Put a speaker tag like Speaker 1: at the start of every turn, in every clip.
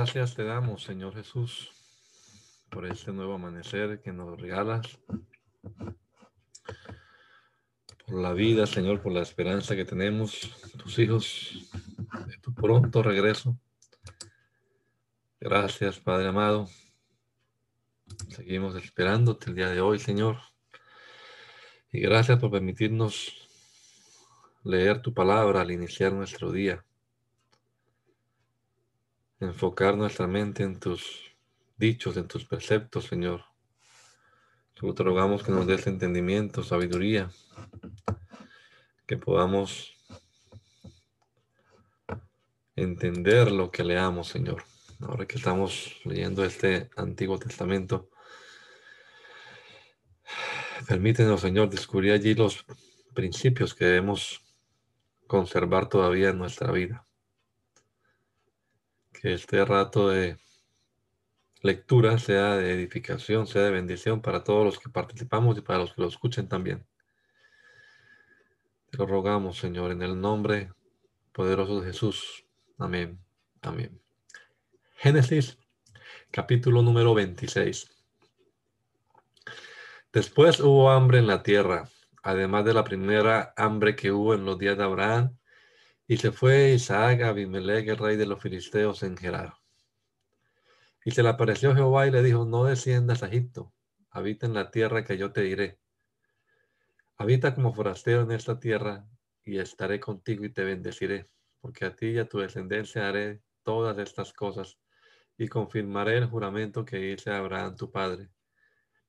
Speaker 1: Gracias te damos, Señor Jesús, por este nuevo amanecer que nos regalas, por la vida, Señor, por la esperanza que tenemos, tus hijos, de tu pronto regreso. Gracias, Padre amado. Seguimos esperándote el día de hoy, Señor. Y gracias por permitirnos leer tu palabra al iniciar nuestro día enfocar nuestra mente en tus dichos, en tus preceptos, Señor. te rogamos que nos des entendimiento, sabiduría, que podamos entender lo que leamos, Señor. Ahora que estamos leyendo este Antiguo Testamento, permítenos, Señor, descubrir allí los principios que debemos conservar todavía en nuestra vida que este rato de lectura sea de edificación, sea de bendición para todos los que participamos y para los que lo escuchen también. Te lo rogamos, Señor, en el nombre poderoso de Jesús. Amén. Amén. Génesis, capítulo número 26. Después hubo hambre en la tierra, además de la primera hambre que hubo en los días de Abraham y se fue Isaac a Abimelech, el rey de los filisteos, en Gerar. Y se le apareció Jehová y le dijo, no desciendas a Egipto, habita en la tierra que yo te diré. Habita como forastero en esta tierra, y estaré contigo y te bendeciré, porque a ti y a tu descendencia haré todas estas cosas, y confirmaré el juramento que hice Abraham tu padre.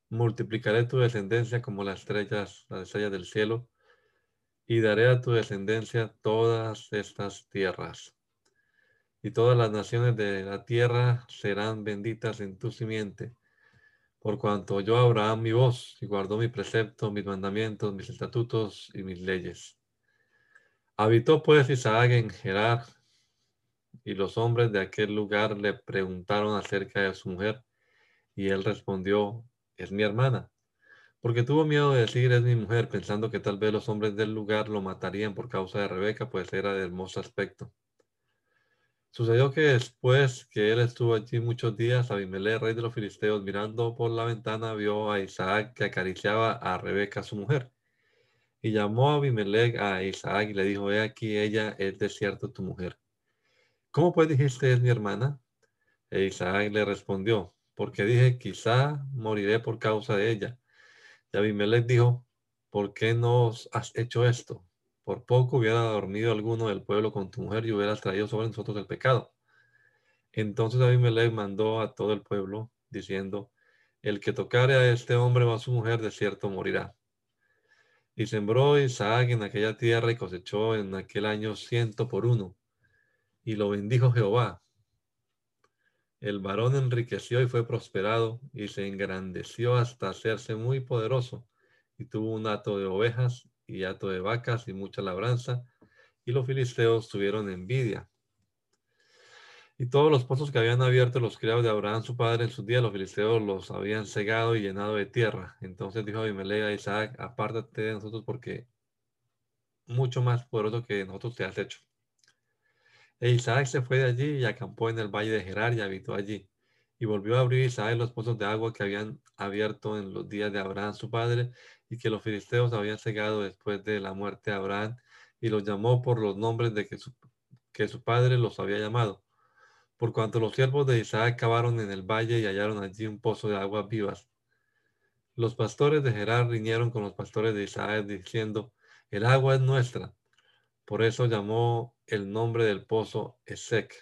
Speaker 1: Multiplicaré tu descendencia como las estrellas, las estrellas del cielo, y daré a tu descendencia todas estas tierras. Y todas las naciones de la tierra serán benditas en tu simiente, por cuanto yo Abraham mi voz y guardó mi precepto, mis mandamientos, mis estatutos y mis leyes. Habitó pues Isaac en Gerar, y los hombres de aquel lugar le preguntaron acerca de su mujer, y él respondió, es mi hermana porque tuvo miedo de decir es mi mujer, pensando que tal vez los hombres del lugar lo matarían por causa de Rebeca, pues era de hermoso aspecto. Sucedió que después que él estuvo allí muchos días, Abimelech, rey de los filisteos, mirando por la ventana, vio a Isaac que acariciaba a Rebeca, su mujer. Y llamó a Abimelech a Isaac y le dijo, he aquí, ella es de cierto tu mujer. ¿Cómo pues dijiste es mi hermana? E Isaac le respondió, porque dije, quizá moriré por causa de ella. Y Abimelech dijo, ¿por qué nos has hecho esto? Por poco hubiera dormido alguno del pueblo con tu mujer y hubieras traído sobre nosotros el pecado. Entonces Abimelech mandó a todo el pueblo, diciendo, el que tocare a este hombre o a su mujer, de cierto morirá. Y sembró Isaac en aquella tierra y cosechó en aquel año ciento por uno. Y lo bendijo Jehová. El varón enriqueció y fue prosperado y se engrandeció hasta hacerse muy poderoso y tuvo un hato de ovejas y hato de vacas y mucha labranza y los filisteos tuvieron envidia. Y todos los pozos que habían abierto los criados de Abraham su padre en sus días, los filisteos los habían cegado y llenado de tierra. Entonces dijo Abimelech a Isaac, apártate de nosotros porque mucho más poderoso que nosotros te has hecho. E Isaac se fue de allí y acampó en el valle de Gerar y habitó allí. Y volvió a abrir Isaac los pozos de agua que habían abierto en los días de Abraham su padre y que los filisteos habían cegado después de la muerte de Abraham y los llamó por los nombres de que su, padre los había llamado. Por cuanto los siervos de Isaac cavaron en el valle y hallaron allí un pozo de aguas vivas. Los pastores de Gerar riñeron con los pastores de Isaac diciendo, el agua es nuestra. Por eso llamó el nombre del pozo Esec,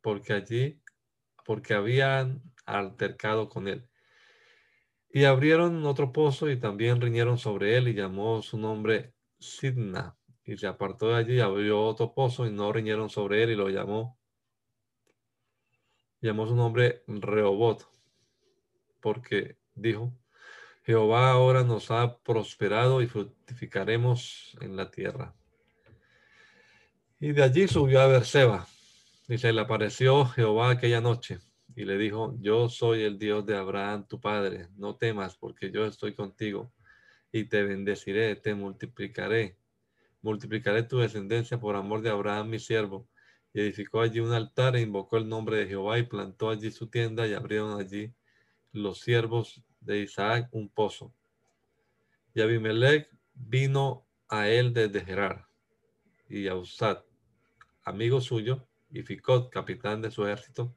Speaker 1: porque allí, porque habían altercado con él. Y abrieron otro pozo y también riñeron sobre él y llamó su nombre Sidna. Y se apartó de allí y abrió otro pozo y no riñeron sobre él y lo llamó. Llamó su nombre Rehobot, porque dijo, Jehová ahora nos ha prosperado y fructificaremos en la tierra. Y de allí subió a Berseba, y se le apareció Jehová aquella noche, y le dijo, yo soy el Dios de Abraham, tu padre, no temas, porque yo estoy contigo, y te bendeciré, te multiplicaré, multiplicaré tu descendencia por amor de Abraham, mi siervo. Y edificó allí un altar e invocó el nombre de Jehová y plantó allí su tienda y abrieron allí los siervos de Isaac un pozo. Y Abimelech vino a él desde Gerar, y a amigo suyo, y Ficot, capitán de su ejército.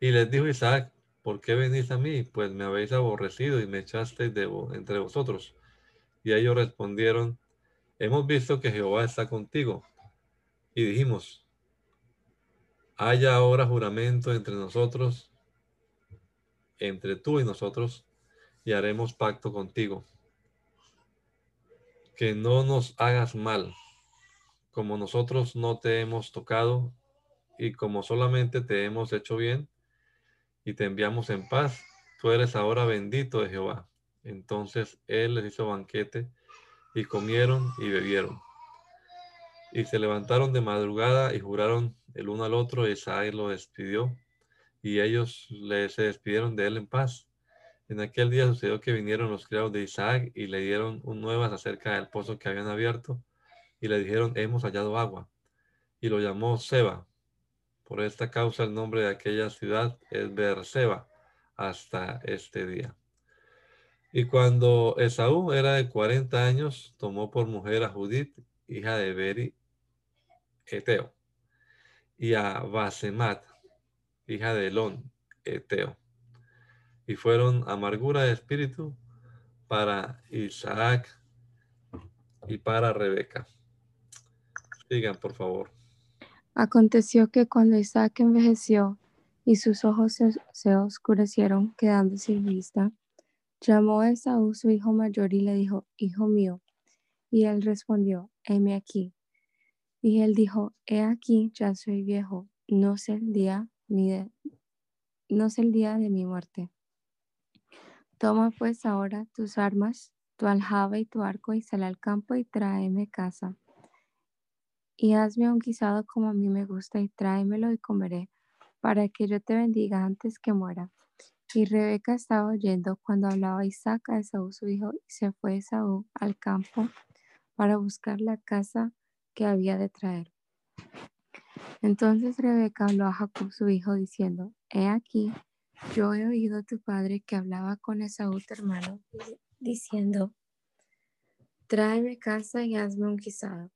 Speaker 1: Y les dijo Isaac, ¿por qué venís a mí? Pues me habéis aborrecido y me echasteis de entre vosotros. Y ellos respondieron, hemos visto que Jehová está contigo. Y dijimos, haya ahora juramento entre nosotros, entre tú y nosotros, y haremos pacto contigo. Que no nos hagas mal, como nosotros no te hemos tocado y como solamente te hemos hecho bien y te enviamos en paz, tú eres ahora bendito de Jehová. Entonces él les hizo banquete y comieron y bebieron. Y se levantaron de madrugada y juraron el uno al otro, y Isaac lo despidió, y ellos le, se despidieron de él en paz. En aquel día sucedió que vinieron los criados de Isaac y le dieron nuevas acerca del pozo que habían abierto y le dijeron, hemos hallado agua. Y lo llamó Seba. Por esta causa el nombre de aquella ciudad es Beerseba hasta este día. Y cuando Esaú era de 40 años, tomó por mujer a Judith, hija de Beri, Eteo, y a Basemat, hija de Elón, Eteo y fueron amargura de espíritu para Isaac y para Rebeca. Sigan, por favor.
Speaker 2: Aconteció que cuando Isaac envejeció y sus ojos se, oscurecieron, quedando sin vista, llamó a Esaú su hijo mayor y le dijo, Hijo mío. Y él respondió, heme aquí. Y él dijo, He aquí, ya soy viejo, no sé el día ni de, no sé el día de mi muerte. Toma pues ahora tus armas, tu aljaba y tu arco, y sal al campo y tráeme casa. Y hazme un guisado como a mí me gusta, y tráemelo y comeré, para que yo te bendiga antes que muera. Y Rebeca estaba oyendo cuando hablaba Isaac a Esaú su hijo, y se fue Esaú al campo para buscar la casa que había de traer. Entonces Rebeca habló a Jacob su hijo, diciendo, He aquí, yo he oído a tu padre que hablaba con Esaú, tu hermano, diciendo, tráeme casa y hazme un guisado,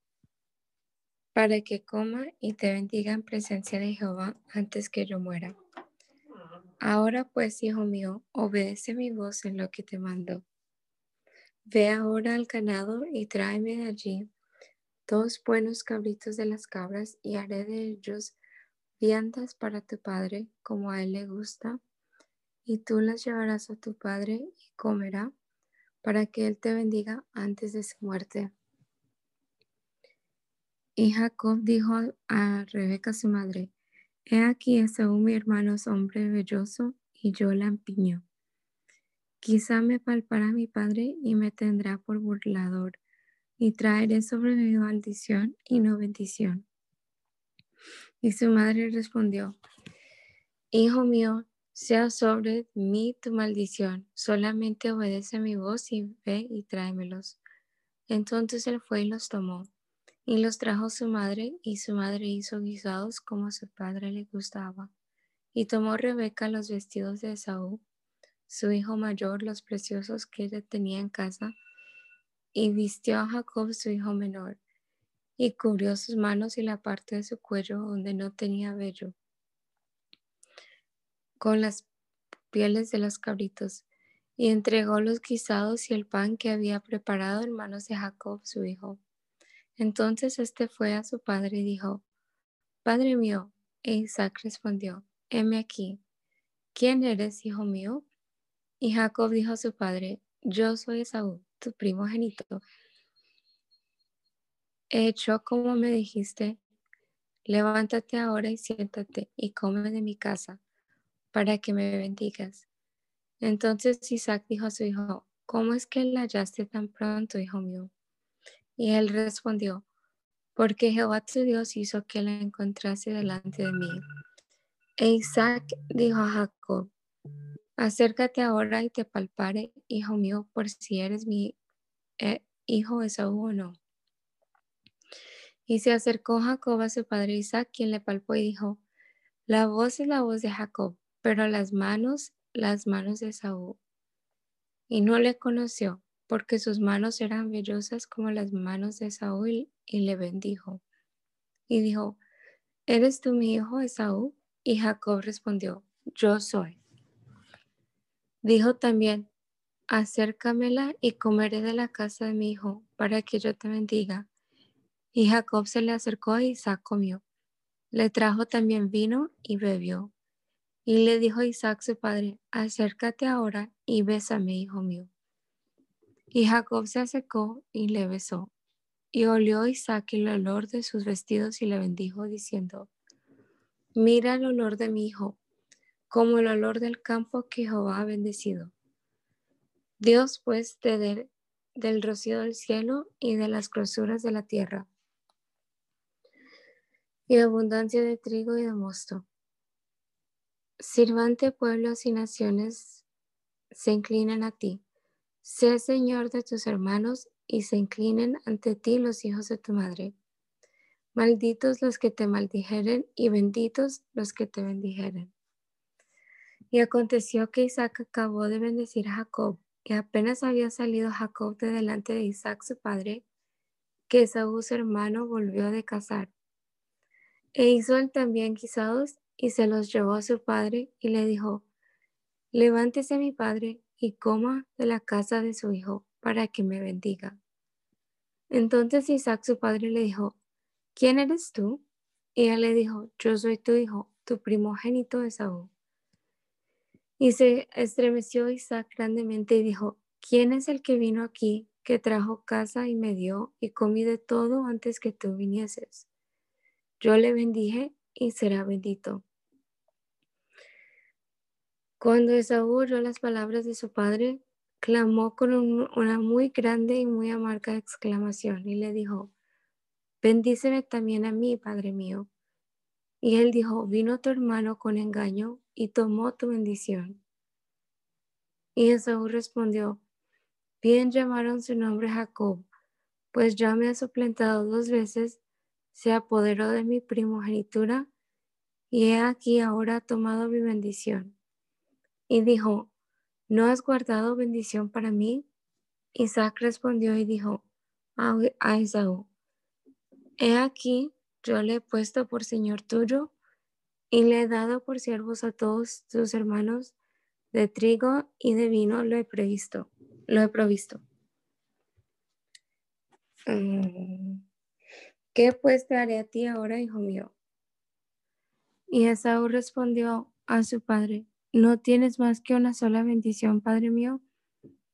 Speaker 2: para que coma y te bendiga en presencia de Jehová antes que yo muera. Ahora pues, hijo mío, obedece mi voz en lo que te mando. Ve ahora al ganado y tráeme de allí dos buenos cabritos de las cabras y haré de ellos viandas para tu padre, como a él le gusta y tú las llevarás a tu padre y comerá para que él te bendiga antes de su muerte. Y Jacob dijo a Rebeca su madre, He aquí Esaú mi hermano es hombre belloso y yo la empiño. Quizá me palpará mi padre y me tendrá por burlador y traeré sobre mi maldición y no bendición. Y su madre respondió, Hijo mío, sea sobre mí tu maldición, solamente obedece mi voz y ve y tráemelos. Entonces él fue y los tomó, y los trajo su madre, y su madre hizo guisados como a su padre le gustaba. Y tomó Rebeca los vestidos de Esaú, su hijo mayor, los preciosos que ella tenía en casa, y vistió a Jacob su hijo menor, y cubrió sus manos y la parte de su cuello donde no tenía vello con las pieles de los cabritos, y entregó los guisados y el pan que había preparado en manos de Jacob, su hijo. Entonces éste fue a su padre y dijo, Padre mío, e Isaac respondió, heme aquí, ¿quién eres, hijo mío? Y Jacob dijo a su padre, yo soy Esaú, tu primogénito. He hecho como me dijiste, levántate ahora y siéntate y come de mi casa, para que me bendigas. Entonces Isaac dijo a su hijo, ¿cómo es que la hallaste tan pronto, hijo mío? Y él respondió, porque Jehová tu Dios hizo que la encontrase delante de mí. E Isaac dijo a Jacob, acércate ahora y te palpare, hijo mío, por si eres mi eh, hijo Esaú o no. Y se acercó Jacob a su padre Isaac, quien le palpó y dijo, la voz es la voz de Jacob, pero las manos, las manos de Esaú. Y no le conoció, porque sus manos eran vellosas como las manos de Saúl, y le bendijo. Y dijo, ¿eres tú mi hijo Esaú? Y Jacob respondió, yo soy. Dijo también, acércamela y comeré de la casa de mi hijo, para que yo te bendiga. Y Jacob se le acercó a Isaac comió. Le trajo también vino y bebió. Y le dijo Isaac su padre, acércate ahora y bésame, hijo mío. Y Jacob se acercó y le besó. Y olió Isaac el olor de sus vestidos y le bendijo, diciendo, Mira el olor de mi hijo, como el olor del campo que Jehová ha bendecido. Dios pues te del rocío del cielo y de las grosuras de la tierra, y abundancia de trigo y de mosto. Sirvante pueblos y naciones se inclinan a ti Sé Señor de tus hermanos y se inclinen ante ti los hijos de tu madre. Malditos los que te maldijeren y benditos los que te bendijeren. Y aconteció que Isaac acabó de bendecir a Jacob, y apenas había salido Jacob de delante de Isaac su padre, que Esaú su hermano volvió de cazar. E hizo él también guisados y se los llevó a su padre y le dijo, levántese mi padre y coma de la casa de su hijo para que me bendiga. Entonces Isaac su padre le dijo, ¿quién eres tú? Y él le dijo, yo soy tu hijo, tu primogénito Esaú. Y se estremeció Isaac grandemente y dijo, ¿quién es el que vino aquí, que trajo casa y me dio y comí de todo antes que tú vinieses? Yo le bendije y será bendito. Cuando Esaú oyó las palabras de su padre, clamó con una muy grande y muy amarga exclamación y le dijo, bendíceme también a mí, padre mío. Y él dijo, vino tu hermano con engaño y tomó tu bendición. Y Esaú respondió, bien llamaron su nombre Jacob, pues ya me ha suplantado dos veces, se apoderó de mi primogenitura, y he aquí ahora tomado mi bendición. Y dijo, ¿no has guardado bendición para mí? Isaac respondió y dijo a Esaú, he aquí, yo le he puesto por señor tuyo y le he dado por siervos a todos tus hermanos, de trigo y de vino lo he previsto, lo he provisto. Mm, ¿Qué pues te haré a ti ahora, hijo mío? Y Esaú respondió a su padre, no tienes más que una sola bendición, Padre mío.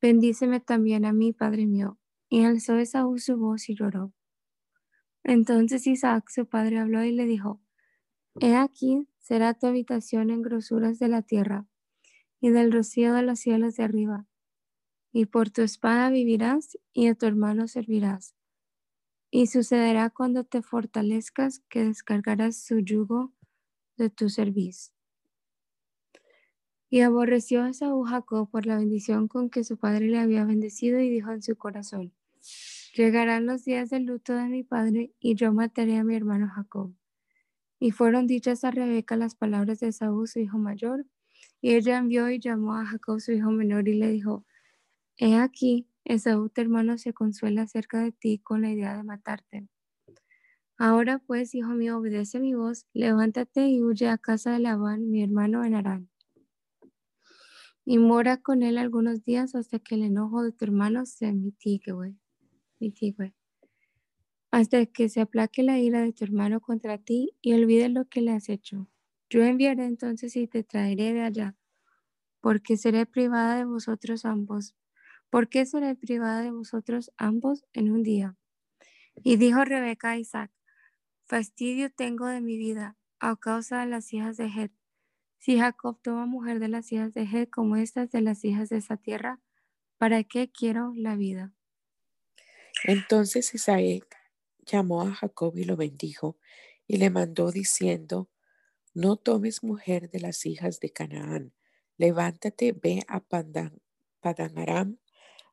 Speaker 2: Bendíceme también a mí, Padre mío. Y alzó Esaú su voz y lloró. Entonces Isaac, su padre, habló y le dijo, He aquí será tu habitación en grosuras de la tierra y del rocío de los cielos de arriba. Y por tu espada vivirás y a tu hermano servirás. Y sucederá cuando te fortalezcas que descargarás su yugo de tu servicio. Y aborreció a Saúl Jacob por la bendición con que su padre le había bendecido y dijo en su corazón, llegarán los días del luto de mi padre y yo mataré a mi hermano Jacob. Y fueron dichas a Rebeca las palabras de Saúl, su hijo mayor, y ella envió y llamó a Jacob, su hijo menor, y le dijo, he aquí, Esaú, tu hermano, se consuela acerca de ti con la idea de matarte. Ahora pues, hijo mío, obedece mi voz, levántate y huye a casa de Labán, mi hermano en Arán y mora con él algunos días hasta que el enojo de tu hermano se mitigue, mitigue. Hasta que se aplaque la ira de tu hermano contra ti y olvide lo que le has hecho. Yo enviaré entonces y te traeré de allá. porque seré privada de vosotros ambos. ¿Por qué seré privada de vosotros ambos en un día? Y dijo Rebeca a Isaac, fastidio tengo de mi vida a causa de las hijas de Het. Si Jacob toma mujer de las hijas de Het como estas de las hijas de esa tierra, ¿para qué quiero la vida?
Speaker 3: Entonces Isaac llamó a Jacob y lo bendijo y le mandó diciendo, no tomes mujer de las hijas de Canaán, levántate, ve a Padan, Padanaram,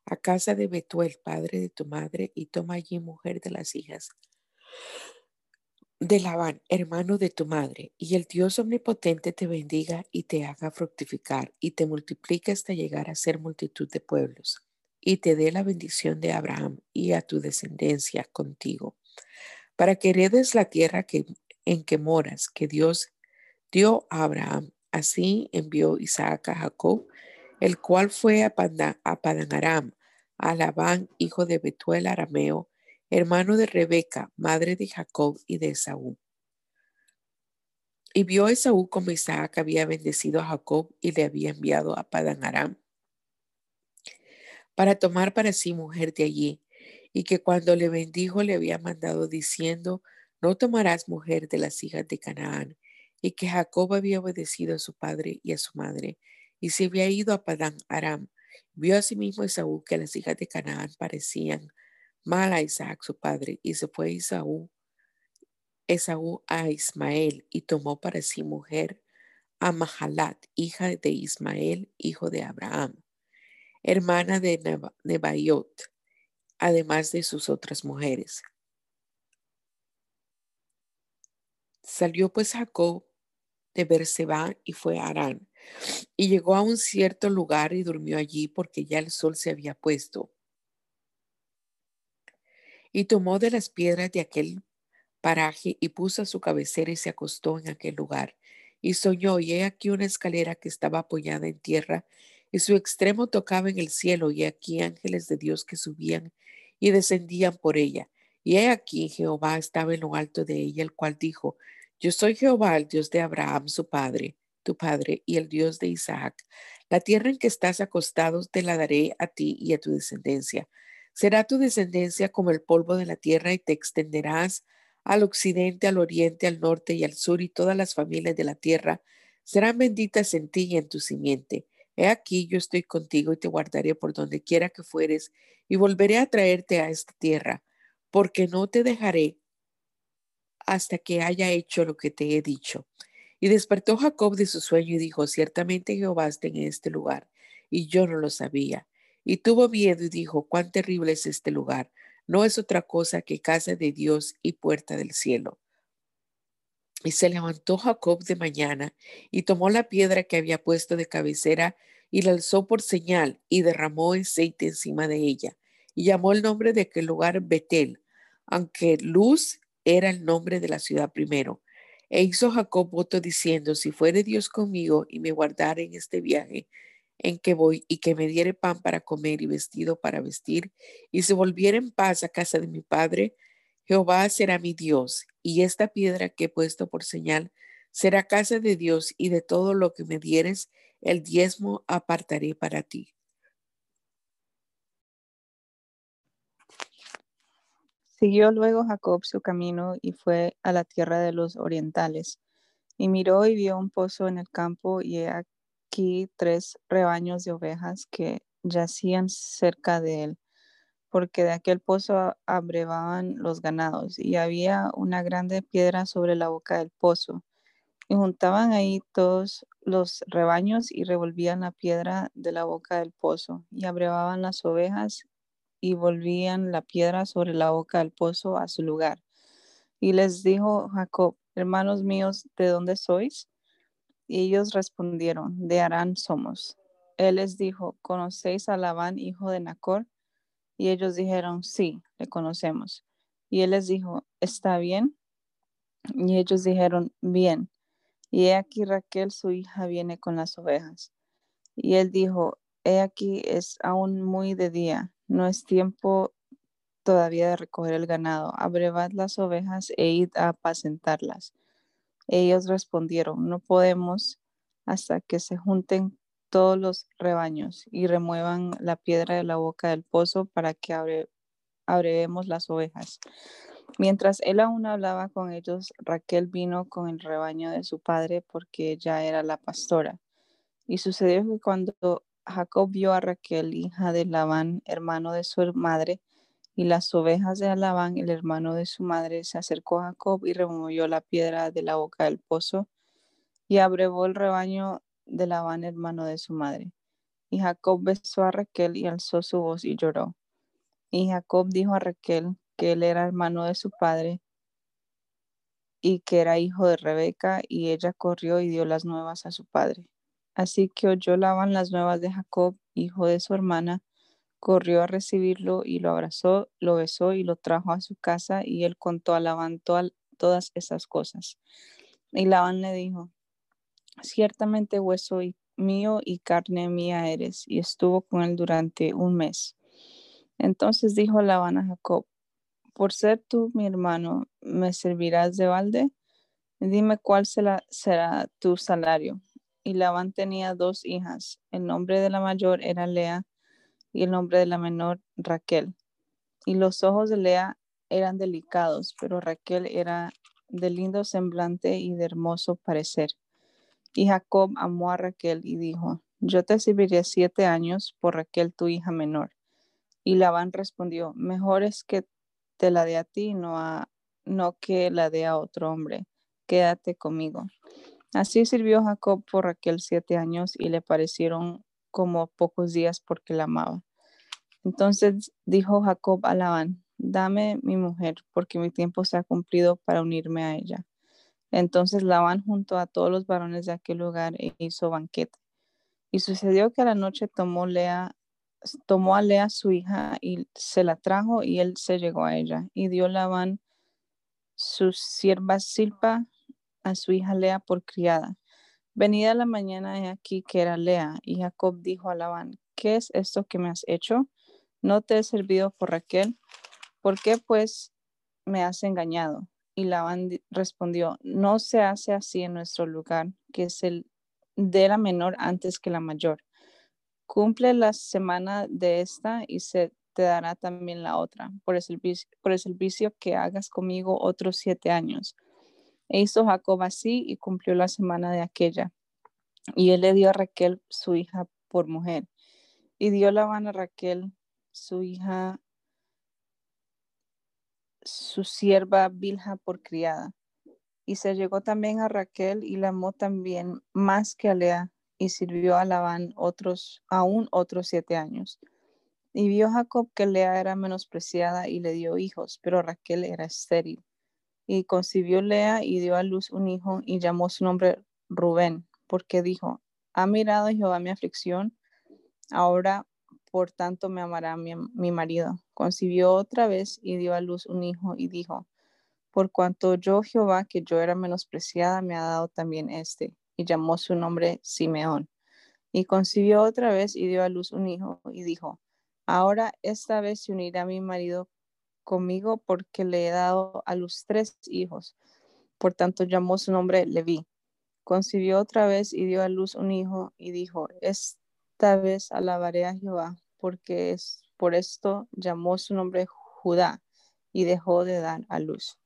Speaker 3: a casa de Betuel, padre de tu madre, y toma allí mujer de las hijas de Labán, hermano de tu madre, y el Dios omnipotente te bendiga y te haga fructificar y te multiplique hasta llegar a ser multitud de pueblos, y te dé la bendición de Abraham y a tu descendencia contigo, para que heredes la tierra en que moras, que Dios dio a Abraham. Así envió Isaac a Jacob, el cual fue a, Padanaram, a Labán, hijo de Betuel arameo, hermano de Rebeca, madre de Jacob y de Esaú. Y vio Esaú como Isaac había bendecido a Jacob y le había enviado a Padan Aram para tomar para sí mujer de allí, y que cuando le bendijo le había mandado diciendo, no tomarás mujer de las hijas de Canaán, y que Jacob había obedecido a su padre y a su madre, y se había ido a Padán Aram. Vio asimismo Esaú que las hijas de Canaán parecían mal a Isaac su padre, y se fue Esaú, Esaú a Ismael, y tomó para sí mujer a Mahalat, hija de Ismael, hijo de Abraham, hermana de Nebaiot, además de sus otras mujeres. Salió pues Jacob de Berseba y fue a Arán, y llegó a un cierto lugar y durmió allí porque ya el sol se había puesto y tomó de las piedras de aquel paraje y puso a su cabecera y se acostó en aquel lugar. Y soñó, y he aquí una escalera que estaba apoyada en tierra, y su extremo tocaba en el cielo, y aquí ángeles de Dios que subían y descendían por ella. Y he aquí Jehová estaba en lo alto de ella, el cual dijo, Yo soy Jehová, el Dios de Abraham, su padre, tu padre, y el Dios de Isaac. La tierra en que estás acostado te la daré a ti y a tu descendencia Será tu descendencia como el polvo de la tierra y te extenderás al occidente, al oriente, al norte y al sur y todas las familias de la tierra serán benditas en ti y en tu simiente. He aquí yo estoy contigo y te guardaré por donde quiera que fueres y volveré a traerte a esta tierra, porque no te dejaré hasta que haya hecho lo que te he dicho. Y despertó Jacob de su sueño y dijo, ciertamente Jehová está en este lugar, y yo no lo sabía. Y tuvo miedo y dijo, cuán terrible es este lugar. No es otra cosa que casa de Dios y puerta del cielo. Y se levantó Jacob de mañana y tomó la piedra que había puesto de cabecera y la alzó por señal y derramó aceite encima de ella. Y llamó el nombre de aquel lugar Betel, aunque Luz era el nombre de la ciudad primero. E hizo Jacob voto diciendo, si fuere Dios conmigo y me guardare en este viaje, en que voy y que me diere pan para comer y vestido para vestir, y se volviera en paz a casa de mi padre, Jehová será mi Dios, y esta piedra que he puesto por señal será casa de Dios, y de todo lo que me dieres, el diezmo apartaré para ti.
Speaker 4: Siguió luego Jacob su camino y fue a la tierra de los orientales, y miró y vio un pozo en el campo, y aquí tres rebaños de ovejas que yacían cerca de él, porque de aquel pozo abrevaban los ganados, y había una grande piedra sobre la boca del pozo. Y juntaban ahí todos los rebaños y revolvían la piedra de la boca del pozo, y abrevaban las ovejas y volvían la piedra sobre la boca del pozo a su lugar. Y les dijo Jacob, hermanos míos, ¿de dónde sois? Y ellos respondieron, de Arán somos. Él les dijo, ¿conocéis a Labán, hijo de Nacor? Y ellos dijeron, sí, le conocemos. Y él les dijo, ¿está bien? Y ellos dijeron, bien. Y he aquí Raquel, su hija, viene con las ovejas. Y él dijo, he aquí es aún muy de día, no es tiempo todavía de recoger el ganado. Abrevad las ovejas e id a apacentarlas. Ellos respondieron, no podemos hasta que se junten todos los rebaños y remuevan la piedra de la boca del pozo para que abre, abrevemos las ovejas. Mientras él aún hablaba con ellos, Raquel vino con el rebaño de su padre porque ella era la pastora. Y sucedió que cuando Jacob vio a Raquel, hija de Labán, hermano de su madre, y las ovejas de Labán, el hermano de su madre, se acercó a Jacob y removió la piedra de la boca del pozo y abrevó el rebaño de Labán, hermano de su madre. Y Jacob besó a Raquel y alzó su voz y lloró. Y Jacob dijo a Raquel que él era hermano de su padre y que era hijo de Rebeca, y ella corrió y dio las nuevas a su padre. Así que oyó Labán las nuevas de Jacob, hijo de su hermana, corrió a recibirlo y lo abrazó, lo besó y lo trajo a su casa, y él contó a Labán todas esas cosas. Y Labán le dijo, ciertamente hueso mío y carne mía eres, y estuvo con él durante un mes. Entonces dijo Labán a Jacob, por ser tú mi hermano, ¿me servirás de balde? Dime cuál será, será tu salario. Y Labán tenía dos hijas. El nombre de la mayor era Lea y el nombre de la menor Raquel. Y los ojos de Lea eran delicados, pero Raquel era de lindo semblante y de hermoso parecer. Y Jacob amó a Raquel y dijo, yo te serviré siete años por Raquel tu hija menor. Y Labán respondió, mejor es que te la dé a ti, no, a, no que la dé a otro hombre. Quédate conmigo. Así sirvió Jacob por Raquel siete años y le parecieron como pocos días porque la amaba. Entonces dijo Jacob a Labán, dame mi mujer, porque mi tiempo se ha cumplido para unirme a ella. Entonces Labán junto a todos los varones de aquel lugar e hizo banquete. Y sucedió que a la noche tomó Lea tomó a Lea su hija y se la trajo y él se llegó a ella y dio Labán su sierva Silpa a su hija Lea por criada. Venida la mañana he aquí que era Lea y Jacob dijo a Labán, ¿qué es esto que me has hecho? ¿No te he servido por Raquel? ¿Por qué pues me has engañado? Y Labán respondió, no se hace así en nuestro lugar, que es el de la menor antes que la mayor Cumple la semana de esta y se te dará también la otra, por el por el servicio que hagas conmigo otros siete años. E hizo Jacob así y cumplió la semana de aquella. Y él le dio a Raquel su hija por mujer. Y dio la a Raquel su hija, su sierva Bilha por criada. Y se llegó también a Raquel y la amó también más que a Lea y sirvió a Labán otros, aún otros siete años. Y vio Jacob que Lea era menospreciada y le dio hijos, pero Raquel era estéril. Y concibió Lea y dio a luz un hijo y llamó su nombre Rubén, porque dijo, ha mirado Jehová mi aflicción, ahora por tanto me amará mi, mi marido. Concibió otra vez y dio a luz un hijo y dijo, por cuanto yo Jehová, que yo era menospreciada, me ha dado también este y llamó su nombre Simeón. Y concibió otra vez y dio a luz un hijo y dijo, ahora esta vez se unirá mi marido conmigo porque le he dado a luz tres hijos. Por tanto llamó su nombre Leví. Concibió otra vez y dio a luz un hijo y dijo, esta vez alabaré a Jehová porque es por esto llamó su nombre Judá y dejó de dar a luz.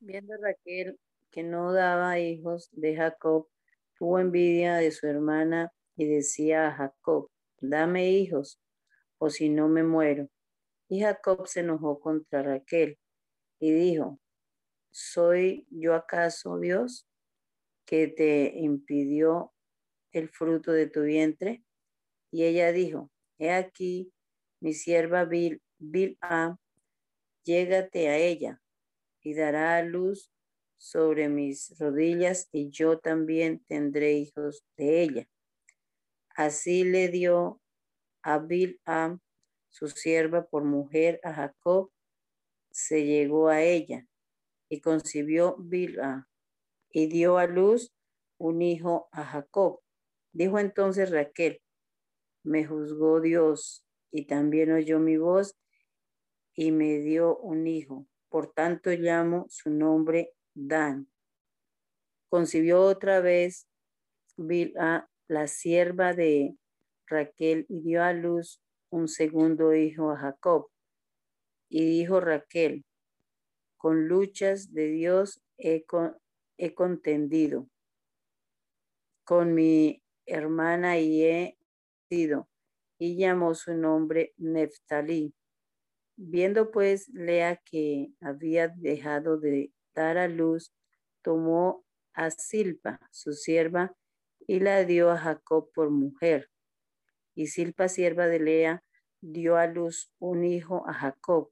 Speaker 5: Viendo Raquel que no daba hijos de Jacob, tuvo envidia de su hermana y decía a Jacob, dame hijos, o si no me muero. Y Jacob se enojó contra Raquel y dijo, ¿soy yo acaso Dios que te impidió el fruto de tu vientre? Y ella dijo, he aquí, mi sierva Bil, Bil'a, llégate a ella y dará luz sobre mis rodillas y yo también tendré hijos de ella. Así le dio a Bilham, su sierva, por mujer a Jacob, se llegó a ella y concibió Bilham y dio a luz un hijo a Jacob. Dijo entonces Raquel, me juzgó Dios y también oyó mi voz y me dio un hijo. Por tanto llamo su nombre Dan. Concibió otra vez Bilha la sierva de Raquel y dio a luz un segundo hijo a Jacob. Y dijo Raquel, con luchas de Dios he, he contendido con mi hermana y he sido, y llamó su nombre Neftalí. Viendo pues Lea que había dejado de dar a luz, tomó a Silpa, su sierva, y la dio a Jacob por mujer. Y Silpa, sierva de Lea, dio a luz un hijo a Jacob.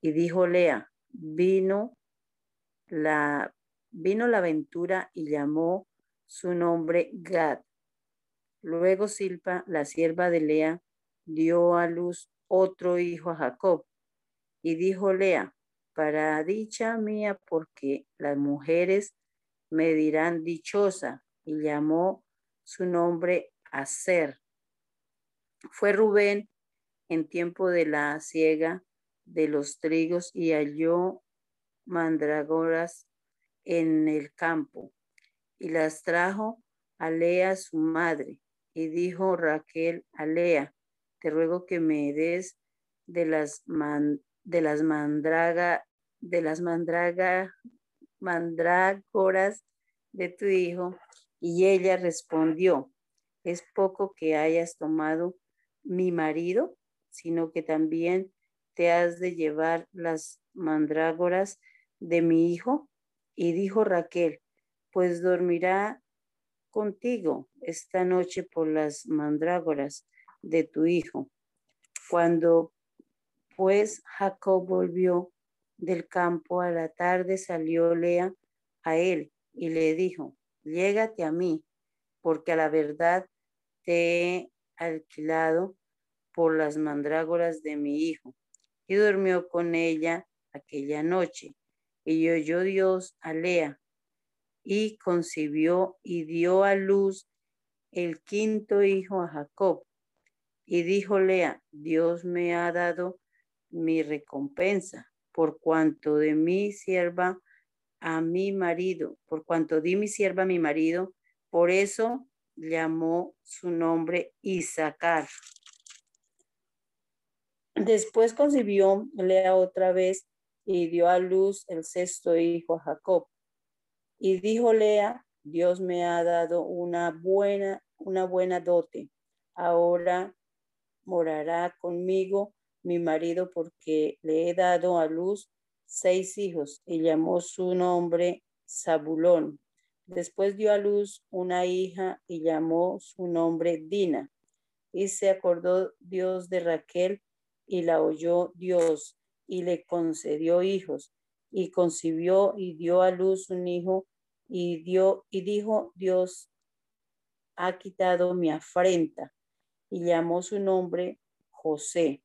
Speaker 5: Y dijo Lea, vino la, vino la aventura y llamó su nombre Gad. Luego Silpa, la sierva de Lea, dio a luz otro hijo a Jacob. Y dijo Lea, para dicha mía, porque las mujeres me dirán dichosa, y llamó su nombre Aser. Fue Rubén en tiempo de la siega de los trigos y halló mandragoras en el campo y las trajo a Lea su madre. Y dijo Raquel a Lea, te ruego que me des de las, de las mandraga, de las mandraga, mandrágoras de tu hijo. Y ella respondió, es poco que hayas tomado mi marido, sino que también te has de llevar las mandrágoras de mi hijo. Y dijo Raquel, pues dormirá contigo esta noche por las mandrágoras de tu hijo. Cuando pues Jacob volvió del campo a la tarde, salió Lea a él y le dijo, llégate a mí, porque a la verdad te he alquilado por las mandrágoras de mi hijo. Y durmió con ella aquella noche. Y oyó Dios a Lea, y concibió y dio a luz el quinto hijo a Jacob. Y dijo Lea, Dios me ha dado mi recompensa, por cuanto de mi sierva a mi marido, por cuanto di mi sierva a mi marido, por eso llamó su nombre Isaacar. Después concibió Lea otra vez y dio a luz el sexto hijo a Jacob. Y dijo Lea, Dios me ha dado una buena, una buena dote. Ahora morará conmigo mi marido porque le he dado a luz seis hijos y llamó su nombre Zabulón. Después dio a luz una hija y llamó su nombre Dina. Y se acordó Dios de Raquel y la oyó Dios y le concedió hijos y concibió y dio a luz un hijo y, dio, y dijo, Dios ha quitado mi afrenta. Y llamó su nombre José,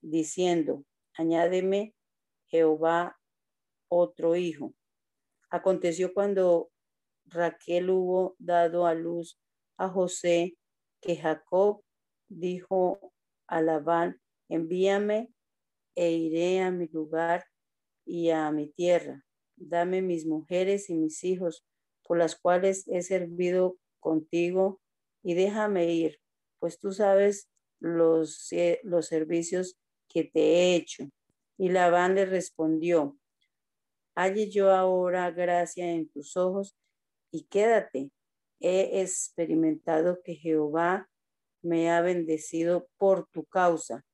Speaker 5: diciendo, añádeme Jehová otro hijo. Aconteció cuando Raquel hubo dado a luz a José, que Jacob dijo a Labán, envíame e iré a mi lugar y a mi tierra. Dame mis mujeres y mis hijos, por las cuales he servido contigo, y déjame ir, pues tú sabes los, los servicios que te he hecho. Y Labán le respondió, halle yo ahora gracia en tus ojos y quédate. He experimentado que Jehová me ha bendecido por tu causa.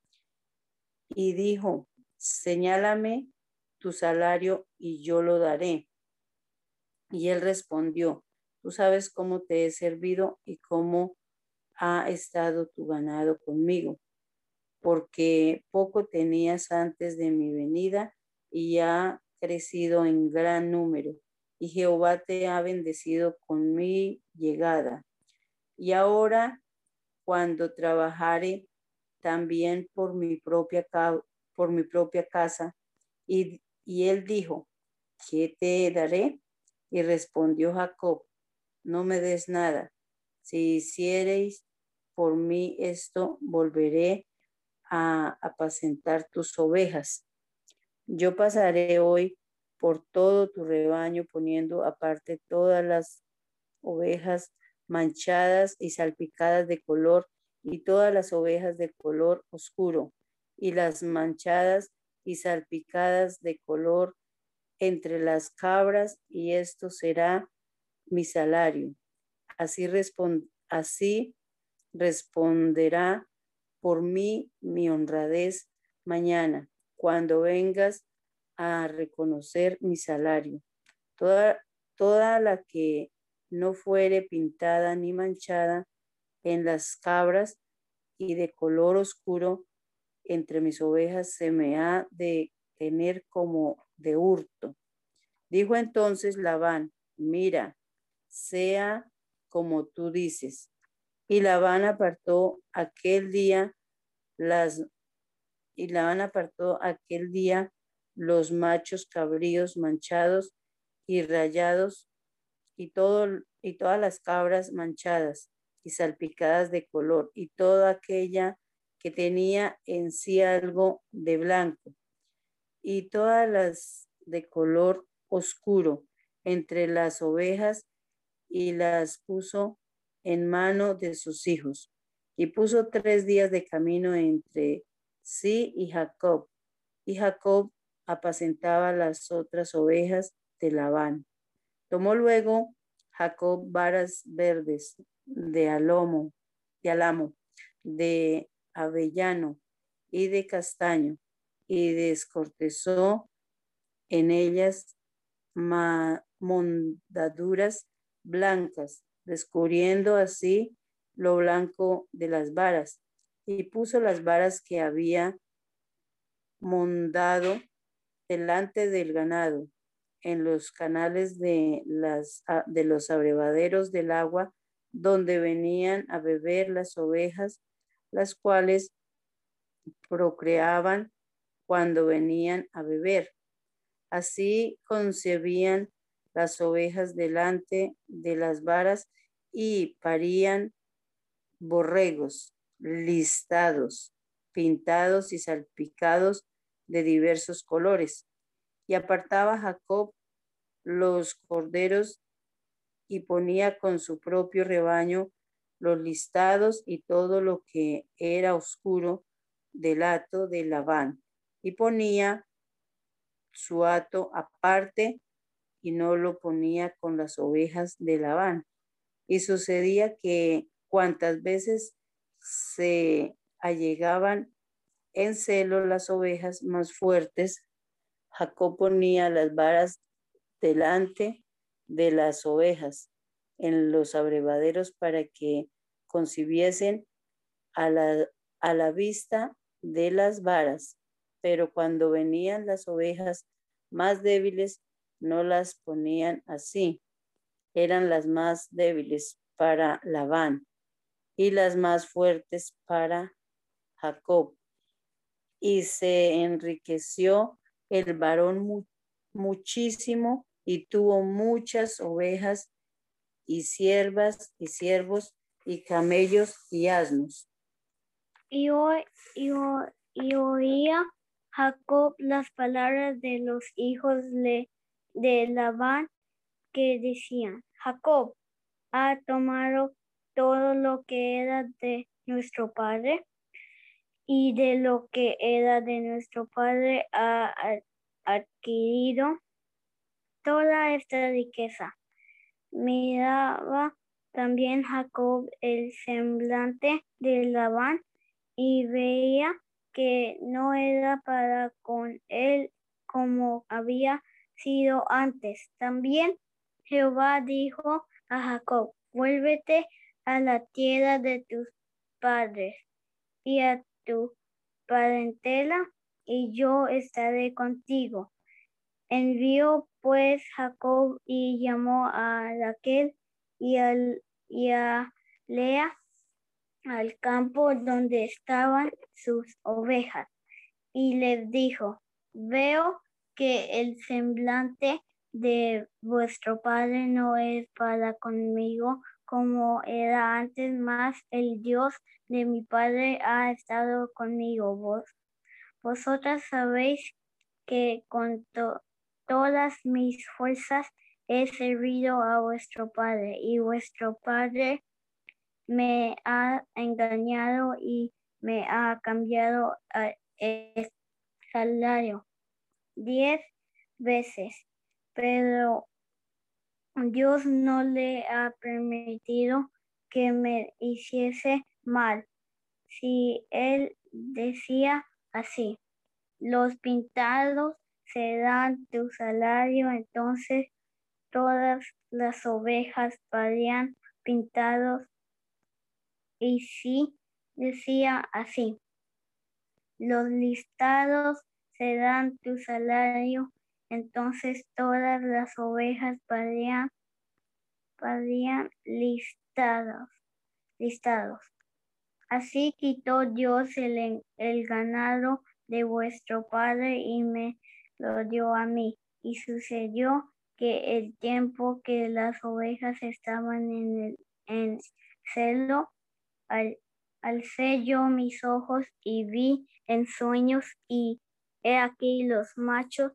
Speaker 5: Y dijo, señálame tu salario y yo lo daré. Y él respondió, tú sabes cómo te he servido y cómo ha estado tu ganado conmigo, porque poco tenías antes de mi venida y ha crecido en gran número, y Jehová te ha bendecido con mi llegada. Y ahora, cuando trabajare también por mi propia, por mi propia casa, y y él dijo, ¿qué te daré? Y respondió Jacob, no me des nada. Si hiciereis por mí esto, volveré a apacentar tus ovejas. Yo pasaré hoy por todo tu rebaño, poniendo aparte todas las ovejas manchadas y salpicadas de color, y todas las ovejas de color oscuro, y las manchadas y salpicadas de color entre las cabras, y esto será mi salario. Así, así responderá por mí mi honradez mañana, cuando vengas a reconocer mi salario. Toda, toda la que no fuere pintada ni manchada en las cabras y de color oscuro entre mis ovejas se me ha de tener como de hurto. Dijo entonces Labán, mira, sea como tú dices. Y Labán apartó aquel día las y Labán apartó aquel día los machos cabríos manchados y rayados y todo y todas las cabras manchadas y salpicadas de color y toda aquella que tenía en sí algo de blanco y todas las de color oscuro entre las ovejas y las puso en mano de sus hijos. Y puso tres días de camino entre sí y Jacob. Y Jacob apacentaba las otras ovejas de Labán. Tomó luego Jacob varas verdes de alomo, de alamo, de avellano y de castaño, y descortezó en ellas mondaduras blancas, descubriendo así lo blanco de las varas, y puso las varas que había mondado delante del ganado, en los canales de, las, de los abrevaderos del agua, donde venían a beber las ovejas, las cuales procreaban cuando venían a beber. Así concebían las ovejas delante de las varas y parían borregos listados, pintados y salpicados de diversos colores. Y apartaba Jacob los corderos y ponía con su propio rebaño los listados y todo lo que era oscuro del hato de Labán. Y ponía su hato aparte y no lo ponía con las ovejas de Labán. Y sucedía que cuantas veces se allegaban en celo las ovejas más fuertes, Jacob ponía las varas delante de las ovejas en los abrevaderos para que concibiesen a la, a la vista de las varas. Pero cuando venían las ovejas más débiles, no las ponían así. Eran las más débiles para Labán y las más fuertes para Jacob. Y se enriqueció el varón muchísimo y tuvo muchas ovejas y siervas y siervos y camellos y asnos.
Speaker 6: Y, y, y oía Jacob las palabras de los hijos de de Labán que decían, Jacob ha tomado todo lo que era de nuestro padre y de lo que era de nuestro padre ha adquirido toda esta riqueza. Miraba también Jacob el semblante de Labán y veía que no era para con él como había sido antes. También Jehová dijo a Jacob, vuélvete a la tierra de tus padres y a tu parentela, y yo estaré contigo. Envió pues Jacob y llamó a Raquel y, y a Lea al campo donde estaban sus ovejas y les dijo, veo que el semblante de vuestro Padre no es para conmigo como era antes, más el Dios de mi Padre ha estado conmigo. Vos, vosotras sabéis que con todas mis fuerzas he servido a vuestro padre y vuestro padre me ha engañado y me ha cambiado el salario diez veces, pero Dios no le ha permitido que me hiciese mal. Si él decía así, los pintados se dan tu salario, entonces todas las ovejas parían pintados. Y si decía así, los listados se dan tu salario, entonces todas las ovejas parían, listados, listados. Así quitó Dios el, el ganado de vuestro padre y me lo dio a mí. Y sucedió que el tiempo que las ovejas estaban en el en celo, al, alcé yo mis ojos y vi en sueños y he aquí los machos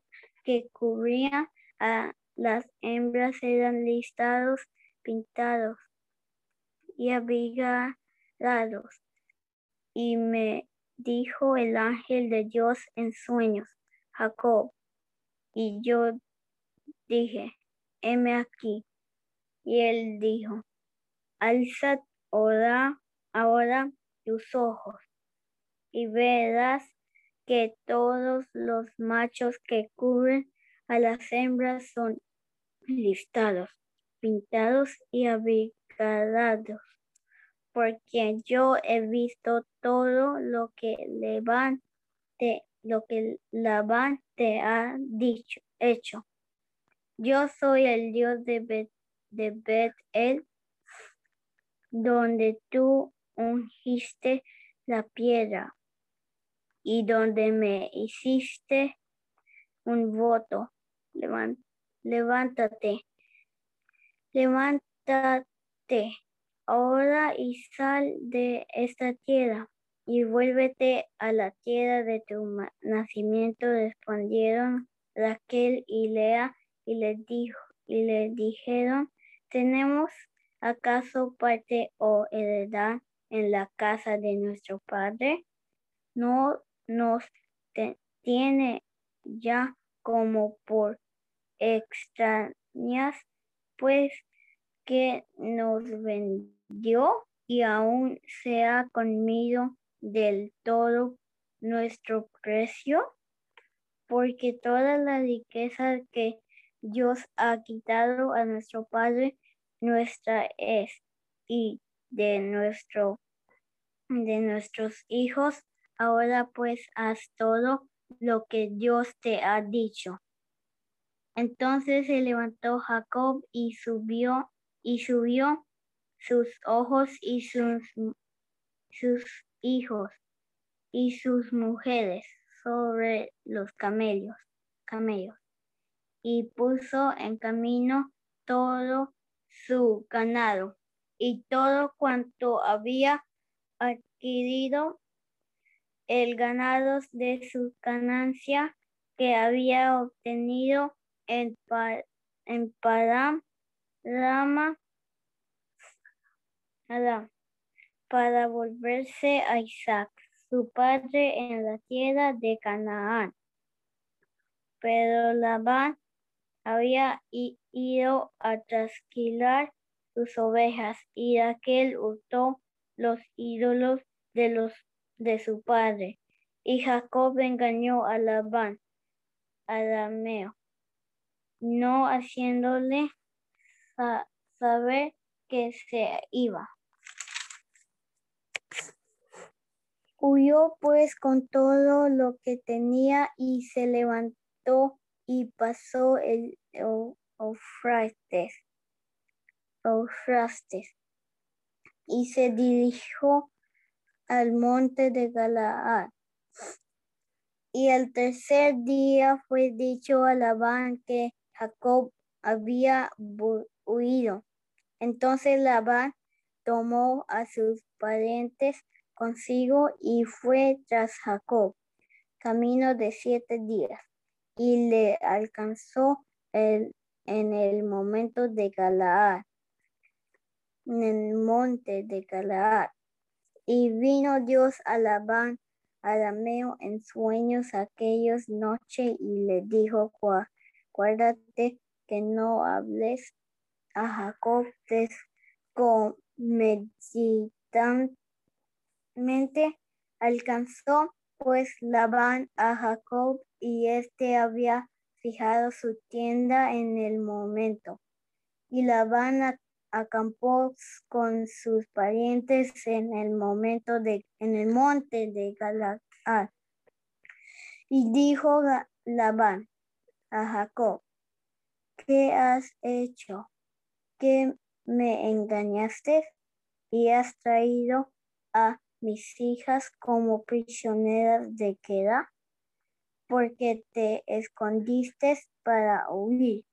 Speaker 6: que cubrían a las hembras eran listados, pintados y abrigados. Y me dijo el ángel de Dios en sueños, Jacob. Y yo dije, heme aquí. Y él dijo, alza ahora, ahora tus ojos y verás que todos los machos que cubren a las hembras son listados, pintados y abrigados, porque yo he visto todo lo que levante, lo que te ha dicho, hecho. Yo soy el Dios de Bet, de Bet El, donde tú ungiste la piedra y donde me hiciste un voto. levántate, levántate ahora y sal de esta tierra y vuélvete a la tierra de tu nacimiento. Respondieron Raquel y Lea y le, dijo, y le dijeron, ¿tenemos acaso parte o heredad en la casa de nuestro padre? No nos tiene ya como por extrañas, pues que nos vendió y aún se ha comido del todo nuestro precio, porque toda la riqueza que Dios ha quitado a nuestro Padre nuestra es y de nuestro de nuestros hijos Ahora pues haz todo lo que Dios te ha dicho. Entonces se levantó Jacob y subió y subió sus ojos y sus, sus hijos y sus mujeres sobre los camellos, camellos y puso en camino todo su ganado y todo cuanto había adquirido el ganado de su ganancia que había obtenido en, en Param, Rama, para volverse a Isaac, su padre en la tierra de Canaán. Pero Labán había ido a trasquilar sus ovejas y aquel hurtó los ídolos de los de su padre. Y Jacob engañó a Labán, arameo, no haciéndole saber que se iba. Huyó pues con todo lo que tenía y se levantó y pasó el Eufrates, y se dirigió al monte de Galaad. Y el tercer día fue dicho a Labán que Jacob había huido. Entonces Labán tomó a sus parientes consigo y fue tras Jacob, camino de siete días, y le alcanzó el, en el momento de Galaad, en el monte de Galaad. Y vino Dios a Labán, arameo, en sueños aquellos noche y le dijo, guárdate que no hables a Jacob descomeditantemente. Alcanzó pues Labán a Jacob y éste había fijado su tienda en el momento. Y Labán acampó con sus parientes en el momento de en el monte de Galaad. Y dijo Labán a Jacob, ¿qué has hecho? ¿Que me engañaste y has traído a mis hijas como prisioneras de queda? Porque te escondiste para huir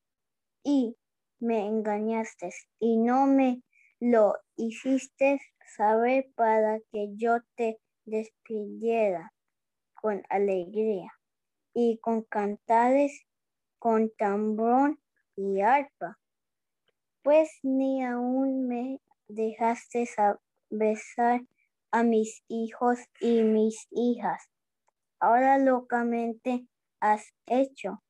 Speaker 6: y me engañaste y no me lo hiciste saber para que yo te despidiera con alegría y con cantares, con tambrón y arpa. Pues ni aún me dejaste besar a mis hijos y mis hijas. Ahora locamente has hecho.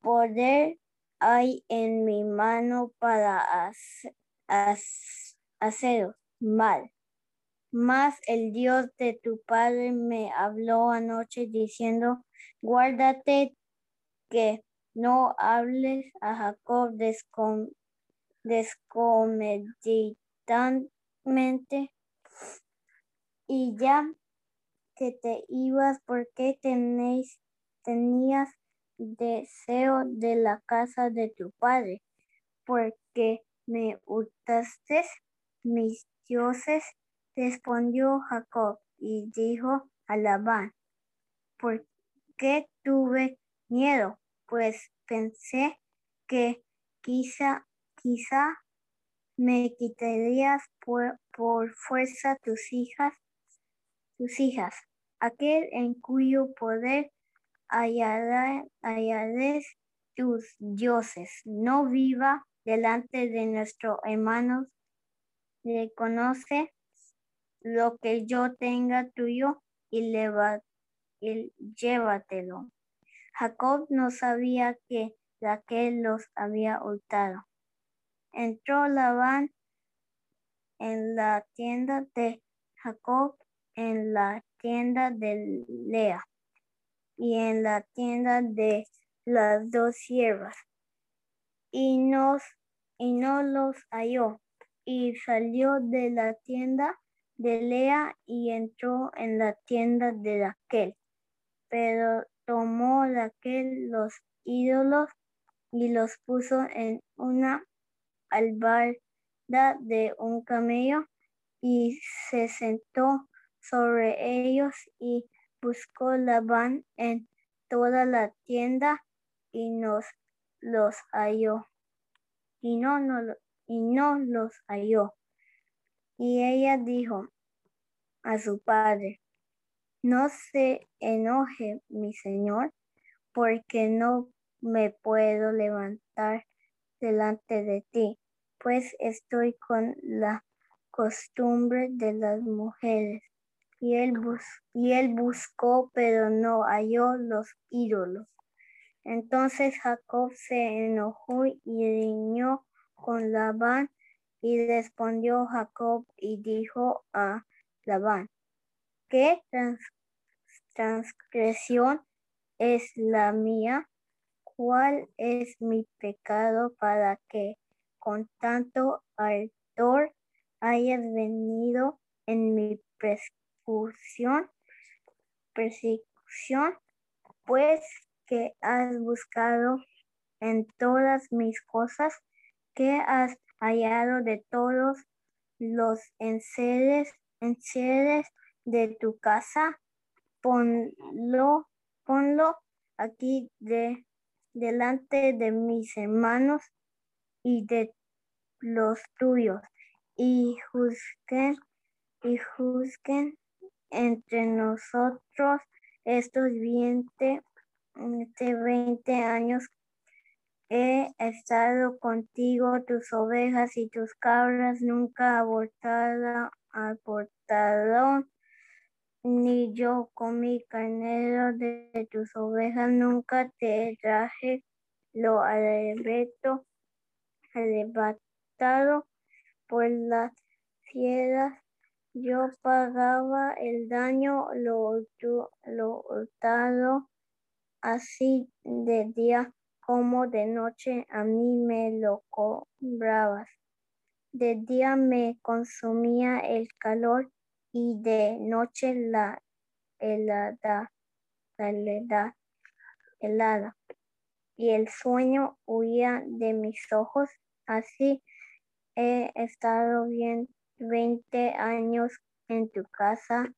Speaker 6: Poder hay en mi mano para hacer, mal. Mas el Dios de tu padre me habló anoche diciendo, guárdate que no hables a Jacob descomeditamente y ya que te ibas porque tenéis, tenías deseo de la casa de tu padre, porque me hurtaste mis dioses, respondió Jacob y dijo a Labán, ¿por qué tuve miedo? Pues pensé que quizá, quizá me quitarías por, por fuerza tus hijas, tus hijas, aquel en cuyo poder hallaré tus dioses, no viva delante de nuestros hermanos, reconoce lo que yo tenga tuyo y, y llévatelo. Jacob no sabía que Raquel los había hurtado. Entró Labán en la tienda de Jacob, en la tienda de Lea y en la tienda de las dos siervas. Y, y no los halló. Y salió de la tienda de Lea y entró en la tienda de Raquel. Pero tomó Raquel los ídolos y los puso en una albarda de un camello y se sentó sobre ellos y buscó Labán en toda la tienda y nos los halló. Y no, no, y no los halló. Y ella dijo a su padre, no se enoje mi señor, porque no me puedo levantar delante de ti, pues estoy con la costumbre de las mujeres y él, y él buscó, pero no halló los ídolos. Entonces Jacob se enojó y riñó con Labán y respondió Jacob y dijo a Labán, ¿qué transgresión es la mía? ¿Cuál es mi pecado para que con tanto ardor hayas venido en mi persecución, pues que has buscado en todas mis cosas, que has hallado de todos los enseres, enseres de tu casa, ponlo, ponlo aquí de, delante de mis hermanos y de los tuyos, y juzguen, y juzguen entre nosotros estos 20, 20 años he estado contigo, tus ovejas y tus cabras nunca abortaron, abortaron ni yo comí carnero de tus ovejas, nunca te traje lo arrebato, arrebatado por las fieras. Yo pagaba el daño, lo, lo hurtado, así de día como de noche a mí me lo cobrabas. De día me consumía el calor y de noche la helada, la helada, helada. Y el sueño huía de mis ojos. Así he estado bien 20 años en tu casa,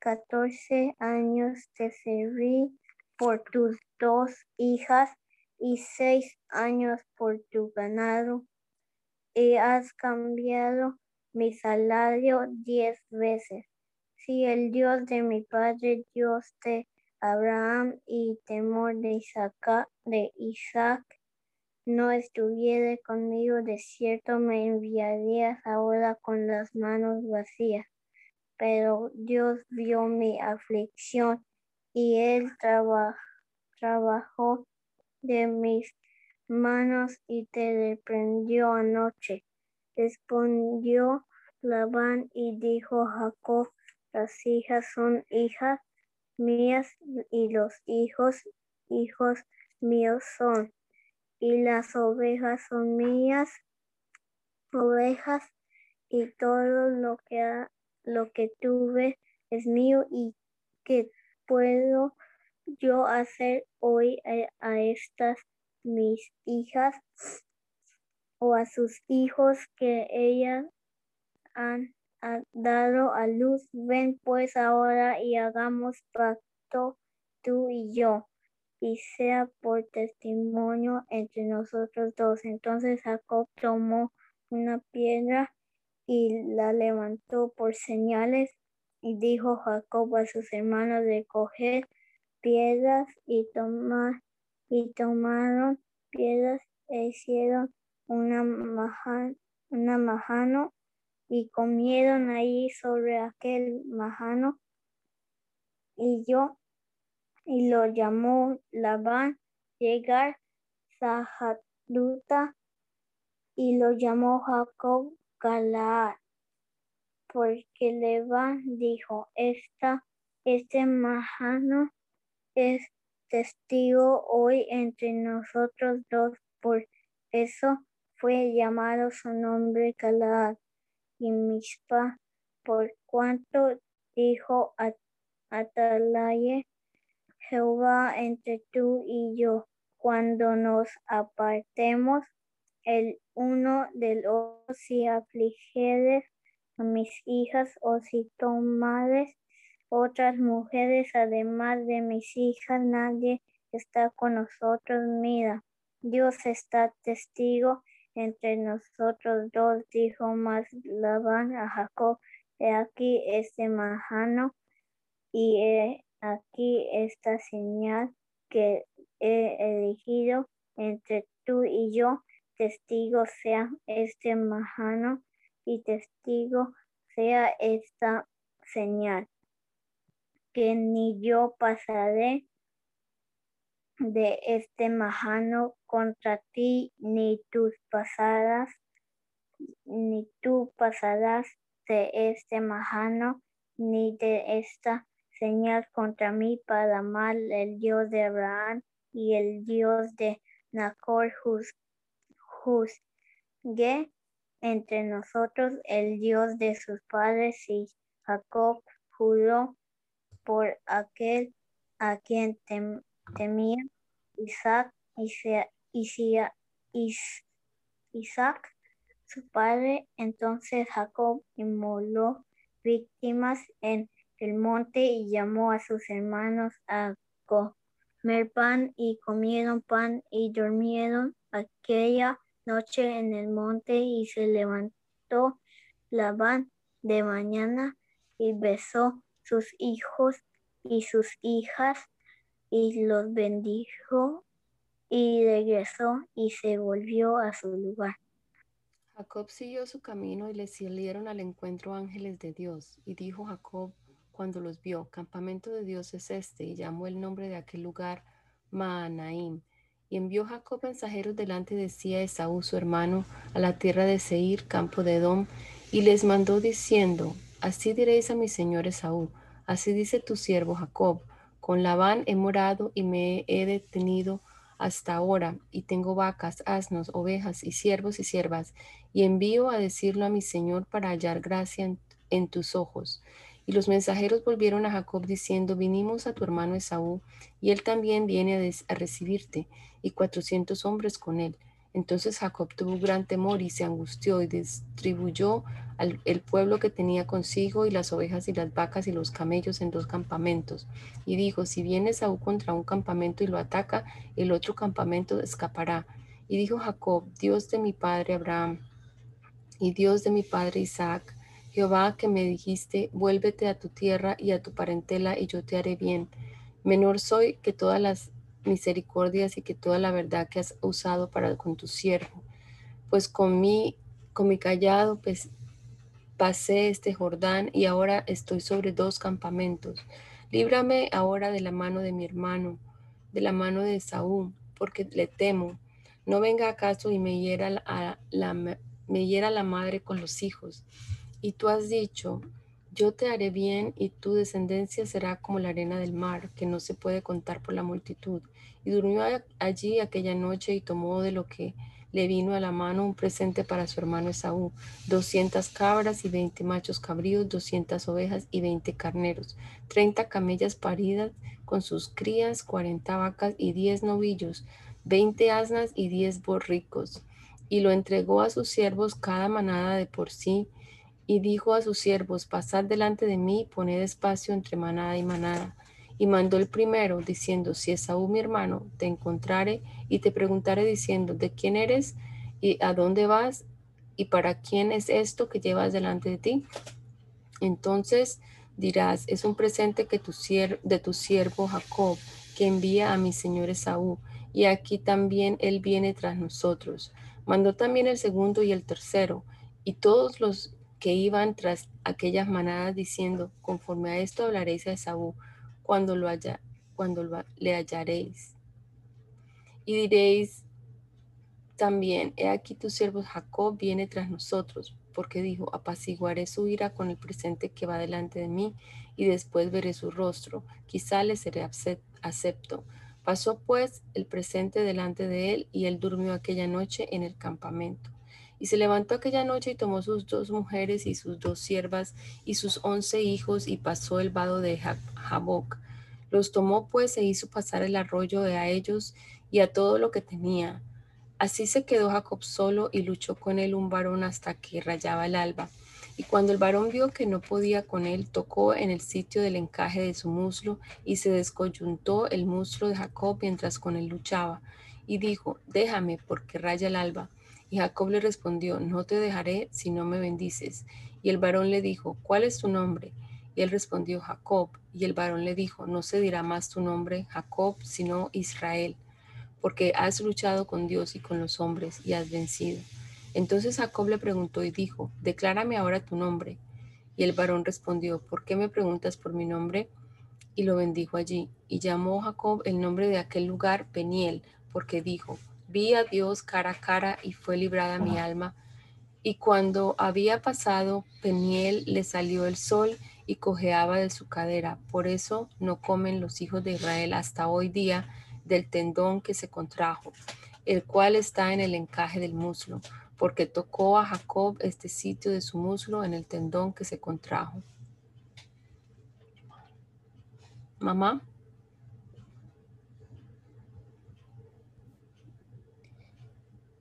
Speaker 6: 14 años te serví por tus dos hijas y seis años por tu ganado, y has cambiado mi salario diez veces. Si el Dios de mi padre, Dios de Abraham y temor de Isaac, de Isaac no estuviera conmigo, de cierto me enviarías ahora con las manos vacías. Pero Dios vio mi aflicción y él trabajó de mis manos y te reprendió anoche. Respondió Labán y dijo Jacob, las hijas son hijas mías y los hijos, hijos míos son. Y las ovejas son mías, ovejas, y todo lo que, lo que tuve es mío y que puedo yo hacer hoy a, estas mis hijas o a sus hijos que ellas han, dado a luz? Ven pues ahora y hagamos pacto tú y yo, y sea por testimonio entre nosotros dos. Entonces Jacob tomó una piedra y la levantó por señales y dijo Jacob a sus hermanos de coger piedras y, tomar, y tomaron piedras e hicieron una, una majano y comieron ahí sobre aquel majano y yo y lo llamó Labán llegar Sahaduta y lo llamó Jacob Galaad porque Labán dijo esta este majano es testigo hoy entre nosotros dos, por eso fue llamado su nombre Galaad y Mishpa, por cuanto dijo a Atalaye, Jehová entre tú y yo, cuando nos apartemos el uno del otro, si afligeres a mis hijas o si tomares otras mujeres, además de mis hijas, nadie está con nosotros. Mira, Dios está testigo entre nosotros dos, dijo más Labán a Jacob. He aquí este majano y aquí esta señal que he elegido entre tú y yo. Testigo sea este majano y testigo sea esta señal que ni yo pasaré de este majano contra ti, ni tus pasadas, ni tú pasarás de este majano, ni de esta señal contra mí para mal el Dios de Abraham y el Dios de Nacor juzgue entre nosotros el Dios de sus padres y Jacob juró por aquel a quien temía Isaac, Isaac, su padre. Entonces Jacob inmoló víctimas en el monte y llamó a sus hermanos a comer pan y comieron pan y durmieron aquella noche en el monte y se levantó Labán de mañana y besó sus hijos y sus hijas y los bendijo y regresó y se volvió a su lugar.
Speaker 7: Jacob siguió su camino y le salieron al encuentro ángeles de Dios. Y dijo Jacob cuando los vio, campamento de Dios es este, y llamó el nombre de aquel lugar Maanaim. Y envió Jacob mensajeros delante de sí a Esaú, su hermano, a la tierra de Seir, campo de Edom, y les mandó diciendo, Así diréis a mi señor Esaú, así dice tu siervo Jacob, con Labán he morado y me he detenido hasta ahora, y tengo vacas, asnos, ovejas y siervos y siervas, y envío a decirlo a mi señor para hallar gracia en, tus ojos. Y los mensajeros volvieron a Jacob diciendo, vinimos a tu hermano Esaú, y él también viene a, recibirte, y cuatrocientos hombres con él. Entonces Jacob tuvo gran temor y se angustió y distribuyó el pueblo que tenía consigo y las ovejas y las vacas y los camellos en dos campamentos. Y dijo, si viene Saúl contra un campamento y lo ataca, el otro campamento escapará. Y dijo Jacob, Dios de mi padre Abraham y Dios de mi padre Isaac, Jehová que me dijiste, vuélvete a tu tierra y a tu parentela y yo te haré bien. Menor soy que todas las misericordias y que toda la verdad que has usado para con tu siervo. Pues con mi, con mi callado pues, pasé este Jordán y ahora estoy sobre dos campamentos. Líbrame ahora de la mano de mi hermano, de la mano de Saúl, porque le temo. No venga acaso y me hiera, la, la, me hiera la madre con los hijos. Y tú has dicho, yo te haré bien y tu descendencia será como la arena del mar, que no se puede contar por la multitud. Y durmió allí aquella noche y tomó de lo que le vino a la mano un presente para su hermano Esaú, doscientas cabras y veinte machos cabríos, doscientas ovejas y veinte carneros, treinta camellas paridas con sus crías, cuarenta vacas y diez novillos, veinte asnas y diez borricos. Y lo entregó a sus siervos cada manada de por sí, y dijo a sus siervos, pasad delante de mí, poned espacio entre manada y manada. Y mandó el primero, diciendo, si Esaú mi hermano te encontrare y te preguntare diciendo, ¿de quién eres y a dónde vas y para quién es esto que llevas delante de ti? Entonces dirás, es un presente que tu de tu siervo Jacob, que envía a mi señor Esaú, y aquí también él viene tras nosotros. Mandó también el segundo y el tercero, y todos los que iban tras aquellas manadas diciendo, conforme a esto hablaréis a Esaú cuando, lo haya, cuando le hallaréis. Y diréis también, he aquí tu siervo Jacob viene tras nosotros, porque dijo, apaciguaré su ira con el presente que va delante de mí, y después veré su rostro, quizá le seré acepto. Pasó pues el presente delante de él, y él durmió aquella noche en el campamento. Y se levantó aquella noche y tomó sus dos mujeres y sus dos siervas y sus once hijos y pasó el vado de Jaboc. Los tomó pues e hizo pasar el arroyo a ellos y a todo lo que tenía. Así se quedó Jacob solo y luchó con él un varón hasta que rayaba el alba. Y cuando el varón vio que no podía con él, tocó en el sitio del encaje de su muslo y se descoyuntó el muslo de Jacob mientras con él luchaba. Y dijo, déjame porque raya el alba. Y Jacob le respondió, no te dejaré si no me bendices. Y el varón le dijo, ¿cuál es tu nombre? Y él respondió, Jacob. Y el varón le dijo, no se dirá más tu nombre Jacob, sino Israel, porque has luchado con Dios y con los hombres y has vencido. Entonces Jacob le preguntó y dijo, declárame ahora tu nombre. Y el varón respondió, ¿por qué me preguntas por mi nombre? Y lo bendijo allí. Y llamó Jacob el nombre de aquel lugar Peniel, porque dijo, Vi a Dios cara a cara y fue librada mi alma. Y cuando había pasado Peniel, le salió el sol y cojeaba de su cadera. Por eso no comen los hijos de Israel hasta hoy día del tendón que se contrajo, el cual está en el encaje del muslo, porque tocó a Jacob este sitio de su muslo en el tendón que se contrajo. Mamá.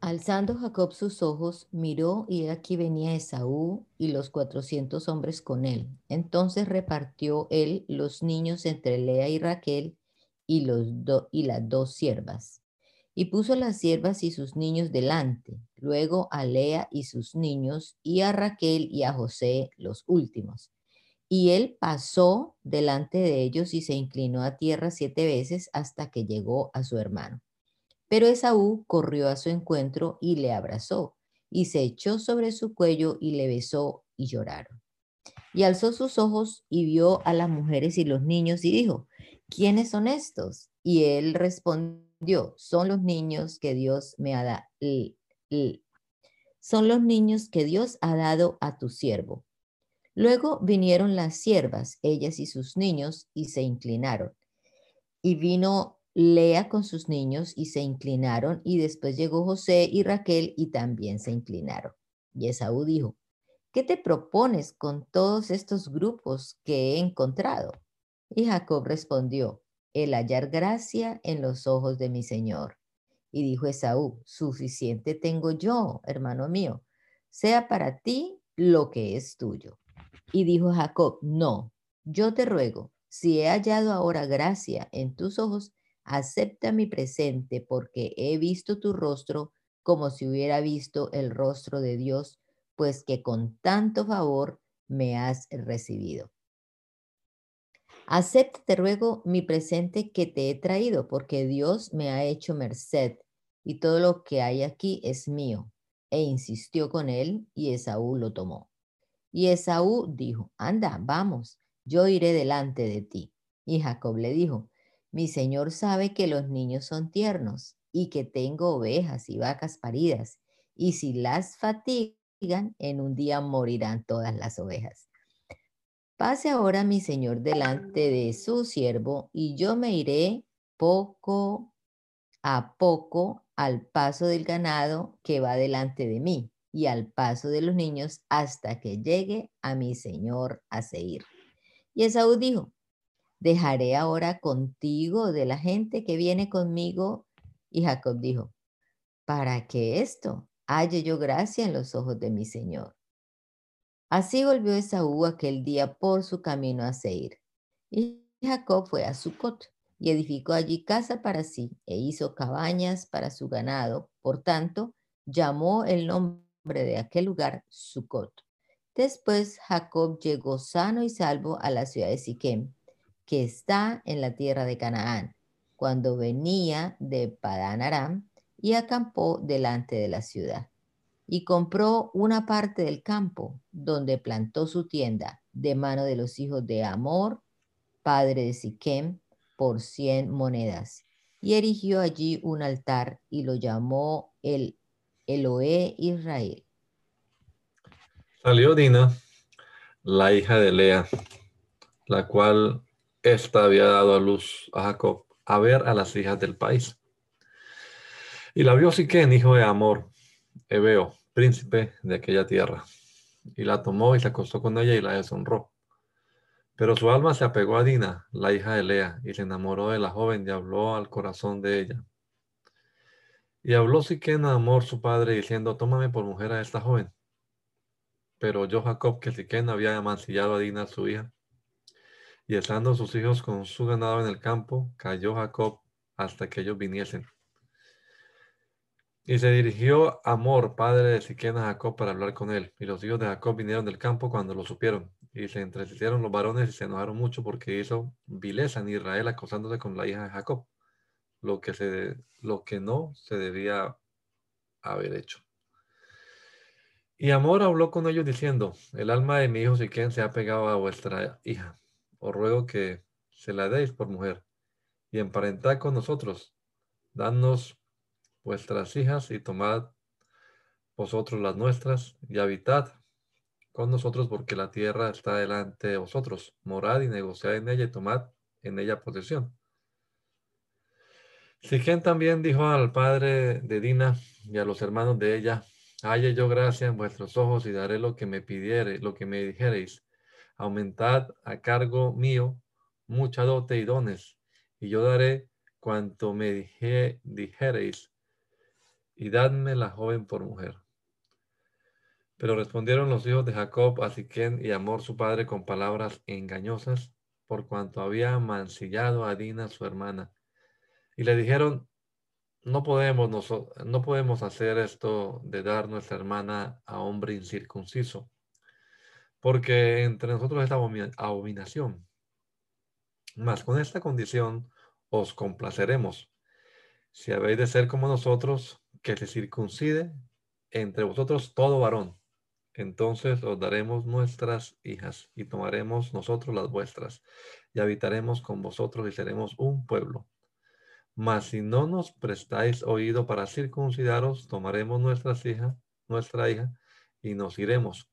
Speaker 8: Alzando Jacob sus ojos, miró y aquí venía Esaú y los cuatrocientos hombres con él. Entonces repartió él los niños entre Lea y Raquel y, los y las dos siervas. Y puso las siervas y sus niños delante, luego a Lea y sus niños, y a Raquel y a José los últimos. Y él pasó delante de ellos y se inclinó a tierra siete veces hasta que llegó a su hermano. Pero Esaú corrió a su encuentro y le abrazó, y se echó sobre su cuello y le besó y lloraron. Y alzó sus ojos y vio a las mujeres y los niños y dijo, ¿quiénes son estos? Y él respondió, son los niños que Dios me ha dado. Son los niños que Dios ha dado a tu siervo. Luego vinieron las siervas, ellas y sus niños, y se inclinaron. Y vino Lea con sus niños y se inclinaron, y después llegó José y Raquel y también se inclinaron. Y Esaú dijo, ¿qué te propones con todos estos grupos que he encontrado? Y Jacob respondió, el hallar gracia en los ojos de mi Señor. Y dijo Esaú, suficiente tengo yo, hermano mío, sea para ti lo que es tuyo. Y dijo Jacob, no, yo te ruego, si he hallado ahora gracia en tus ojos, acepta mi presente porque he visto tu rostro como si hubiera visto el rostro de Dios, pues que con tanto favor me has recibido. Acepta, te ruego, mi presente que te he traído, porque Dios me ha hecho merced, y todo lo que hay aquí es mío. E insistió con él, y Esaú lo tomó. Y Esaú dijo, anda, vamos, yo iré delante de ti. Y Jacob le dijo, mi señor sabe que los niños son tiernos y que tengo ovejas y vacas paridas, y si las fatigan, en un día morirán todas las ovejas. Pase ahora mi señor delante de su siervo, y yo me iré poco a poco al paso del ganado que va delante de mí, y al paso de los niños hasta que llegue a mi señor a Seir. Y Esaú dijo, dejaré ahora contigo de la gente que viene conmigo. Y Jacob dijo, ¿para qué esto? Halle yo gracia en los ojos de mi Señor. Así volvió Esaú aquel día por su camino a Seir. Y Jacob fue a Sucot y edificó allí casa para sí e hizo cabañas para su ganado. Por tanto, llamó el nombre de aquel lugar Sucot. Después Jacob llegó sano y salvo a la ciudad de Siquem que está en la tierra de Canaán, cuando venía de Padán Aram y acampó delante de la ciudad. Y compró una parte del campo donde plantó su tienda de mano de los hijos de Amor, padre de Siquem, por cien monedas. Y erigió allí un altar y lo llamó el Eloé Israel.
Speaker 1: Salió Dina, la hija de Lea, la cual esta había dado a luz a Jacob a ver a las hijas del país. Y la vio Siquén, hijo de Amor, Ebeo, príncipe de aquella tierra. Y la tomó y se acostó con ella y la deshonró. Pero su alma se apegó a Dina, la hija de Lea, y se enamoró de la joven y habló al corazón de ella. Y habló Siquén a Amor, su padre, diciendo, tómame por mujer a esta joven. Pero yo, Jacob, que Siquén había amancillado a Dina, su hija, y estando sus hijos con su ganado en el campo, cayó Jacob hasta que ellos viniesen. Y se dirigió Amor, padre de Siquén, a Jacob para hablar con él. Y los hijos de Jacob vinieron del campo cuando lo supieron. Y se entrecieron los varones y se enojaron mucho porque hizo vileza en Israel acosándose con la hija de Jacob, lo que, se, lo que no se debía haber hecho. Y Amor habló con ellos diciendo, el alma de mi hijo Siquén se ha pegado a vuestra hija os ruego que se la deis por mujer y emparentad con nosotros. Danos vuestras hijas y tomad vosotros las nuestras y habitad con nosotros porque la tierra está delante de vosotros. Morad y negociad en ella y tomad en ella posesión. Siquén también dijo al padre de Dina y a los hermanos de ella, halle yo gracia en vuestros ojos y daré lo que me pidiere, lo que me dijereis aumentad a cargo mío mucha dote y dones, y yo daré cuanto me dije, dijereis, y dadme la joven por mujer. Pero respondieron los hijos de Jacob a Siquén y Amor su padre con palabras engañosas, por cuanto había mancillado a Dina su hermana. Y le dijeron, no podemos, no podemos hacer esto de dar nuestra hermana a hombre incircunciso porque entre nosotros es abominación. Mas con esta condición os complaceremos, si habéis de ser como nosotros, que se circuncide entre vosotros todo varón. Entonces os daremos nuestras hijas y tomaremos nosotros las vuestras y habitaremos con vosotros y seremos un pueblo. Mas si no nos prestáis oído para circuncidaros, tomaremos nuestras hijas, nuestra hija y nos iremos.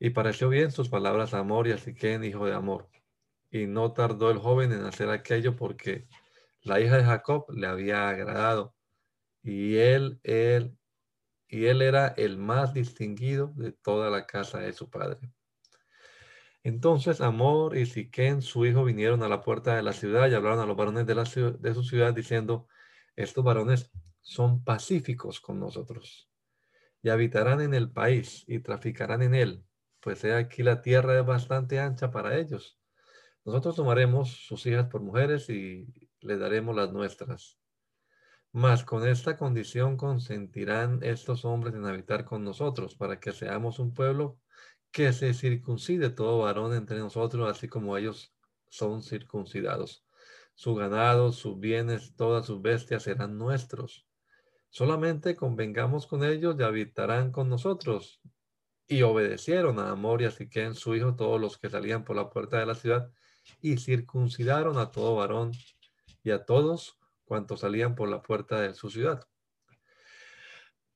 Speaker 1: Y pareció bien sus palabras a Amor y a Siquén, hijo de Amor. Y no tardó el joven en hacer aquello porque la hija de Jacob le había agradado. Y él, él, y él era el más distinguido de toda la casa de su padre. Entonces Amor y Siquén, su hijo, vinieron a la puerta de la ciudad y hablaron a los varones de, la de su ciudad diciendo, estos varones son pacíficos con nosotros y habitarán en el país y traficarán en él pues aquí la tierra es bastante ancha para ellos. Nosotros tomaremos sus hijas por mujeres y les daremos las nuestras. Mas con esta condición consentirán estos hombres en habitar con nosotros, para que seamos un pueblo que se circuncide todo varón entre nosotros, así como ellos son circuncidados. Su ganado, sus bienes, todas sus bestias serán nuestros. Solamente convengamos con ellos y habitarán con nosotros. Y obedecieron a Amor y a Siquén, su hijo, todos los que salían por la puerta de la ciudad, y circuncidaron a todo varón y a todos cuantos salían por la puerta de su ciudad.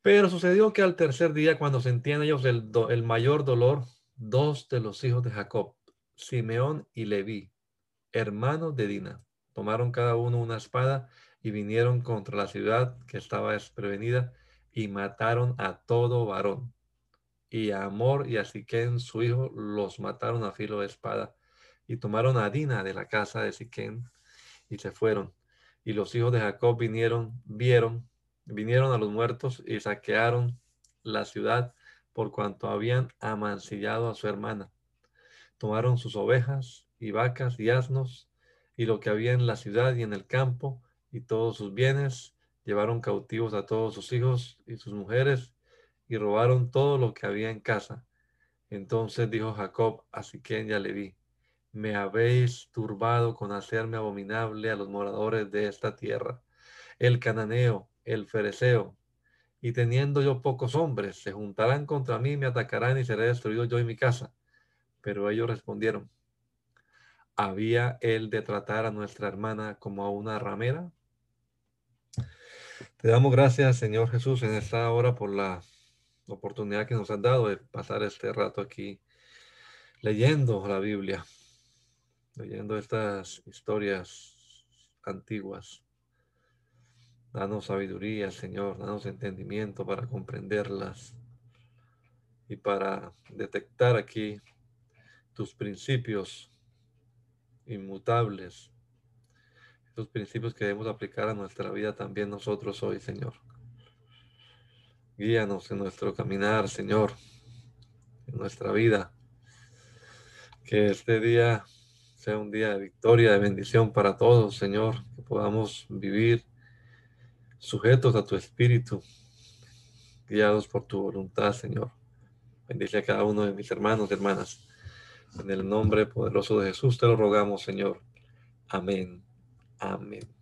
Speaker 1: Pero sucedió que al tercer día, cuando sentían ellos el, el mayor dolor, dos de los hijos de Jacob, Simeón y Leví, hermanos de Dina, tomaron cada uno una espada y vinieron contra la ciudad que estaba desprevenida y mataron a todo varón y a Amor y a Siquén su hijo los mataron a filo de espada y tomaron a Dina de la casa de Siquén y se fueron. Y los hijos de Jacob vinieron, vieron, vinieron a los muertos y saquearon la ciudad por cuanto habían amancillado a su hermana. Tomaron sus ovejas y vacas y asnos y lo que había en la ciudad y en el campo y todos sus bienes, llevaron cautivos a todos sus hijos y sus mujeres y robaron todo lo que había en casa. Entonces dijo Jacob a Siquén y a Leví, me habéis turbado con hacerme abominable a los moradores de esta tierra, el cananeo, el fereceo, y teniendo yo pocos hombres, se juntarán contra mí, me atacarán y seré destruido yo y mi casa. Pero ellos respondieron, ¿había él de tratar a nuestra hermana como a una ramera? Te damos gracias, Señor Jesús, en esta hora por la oportunidad que nos han dado de pasar este rato aquí leyendo la Biblia, leyendo estas historias antiguas. Danos sabiduría, Señor, danos entendimiento para comprenderlas y para detectar aquí tus principios inmutables, estos principios que debemos aplicar a nuestra vida también nosotros hoy, Señor. Guíanos en nuestro caminar, Señor, en nuestra vida. Que este día sea un día de victoria, de bendición para todos, Señor. Que podamos vivir sujetos a tu espíritu, guiados por tu voluntad, Señor. Bendice a cada uno de mis hermanos y hermanas. En el nombre poderoso de Jesús te lo rogamos, Señor. Amén. Amén.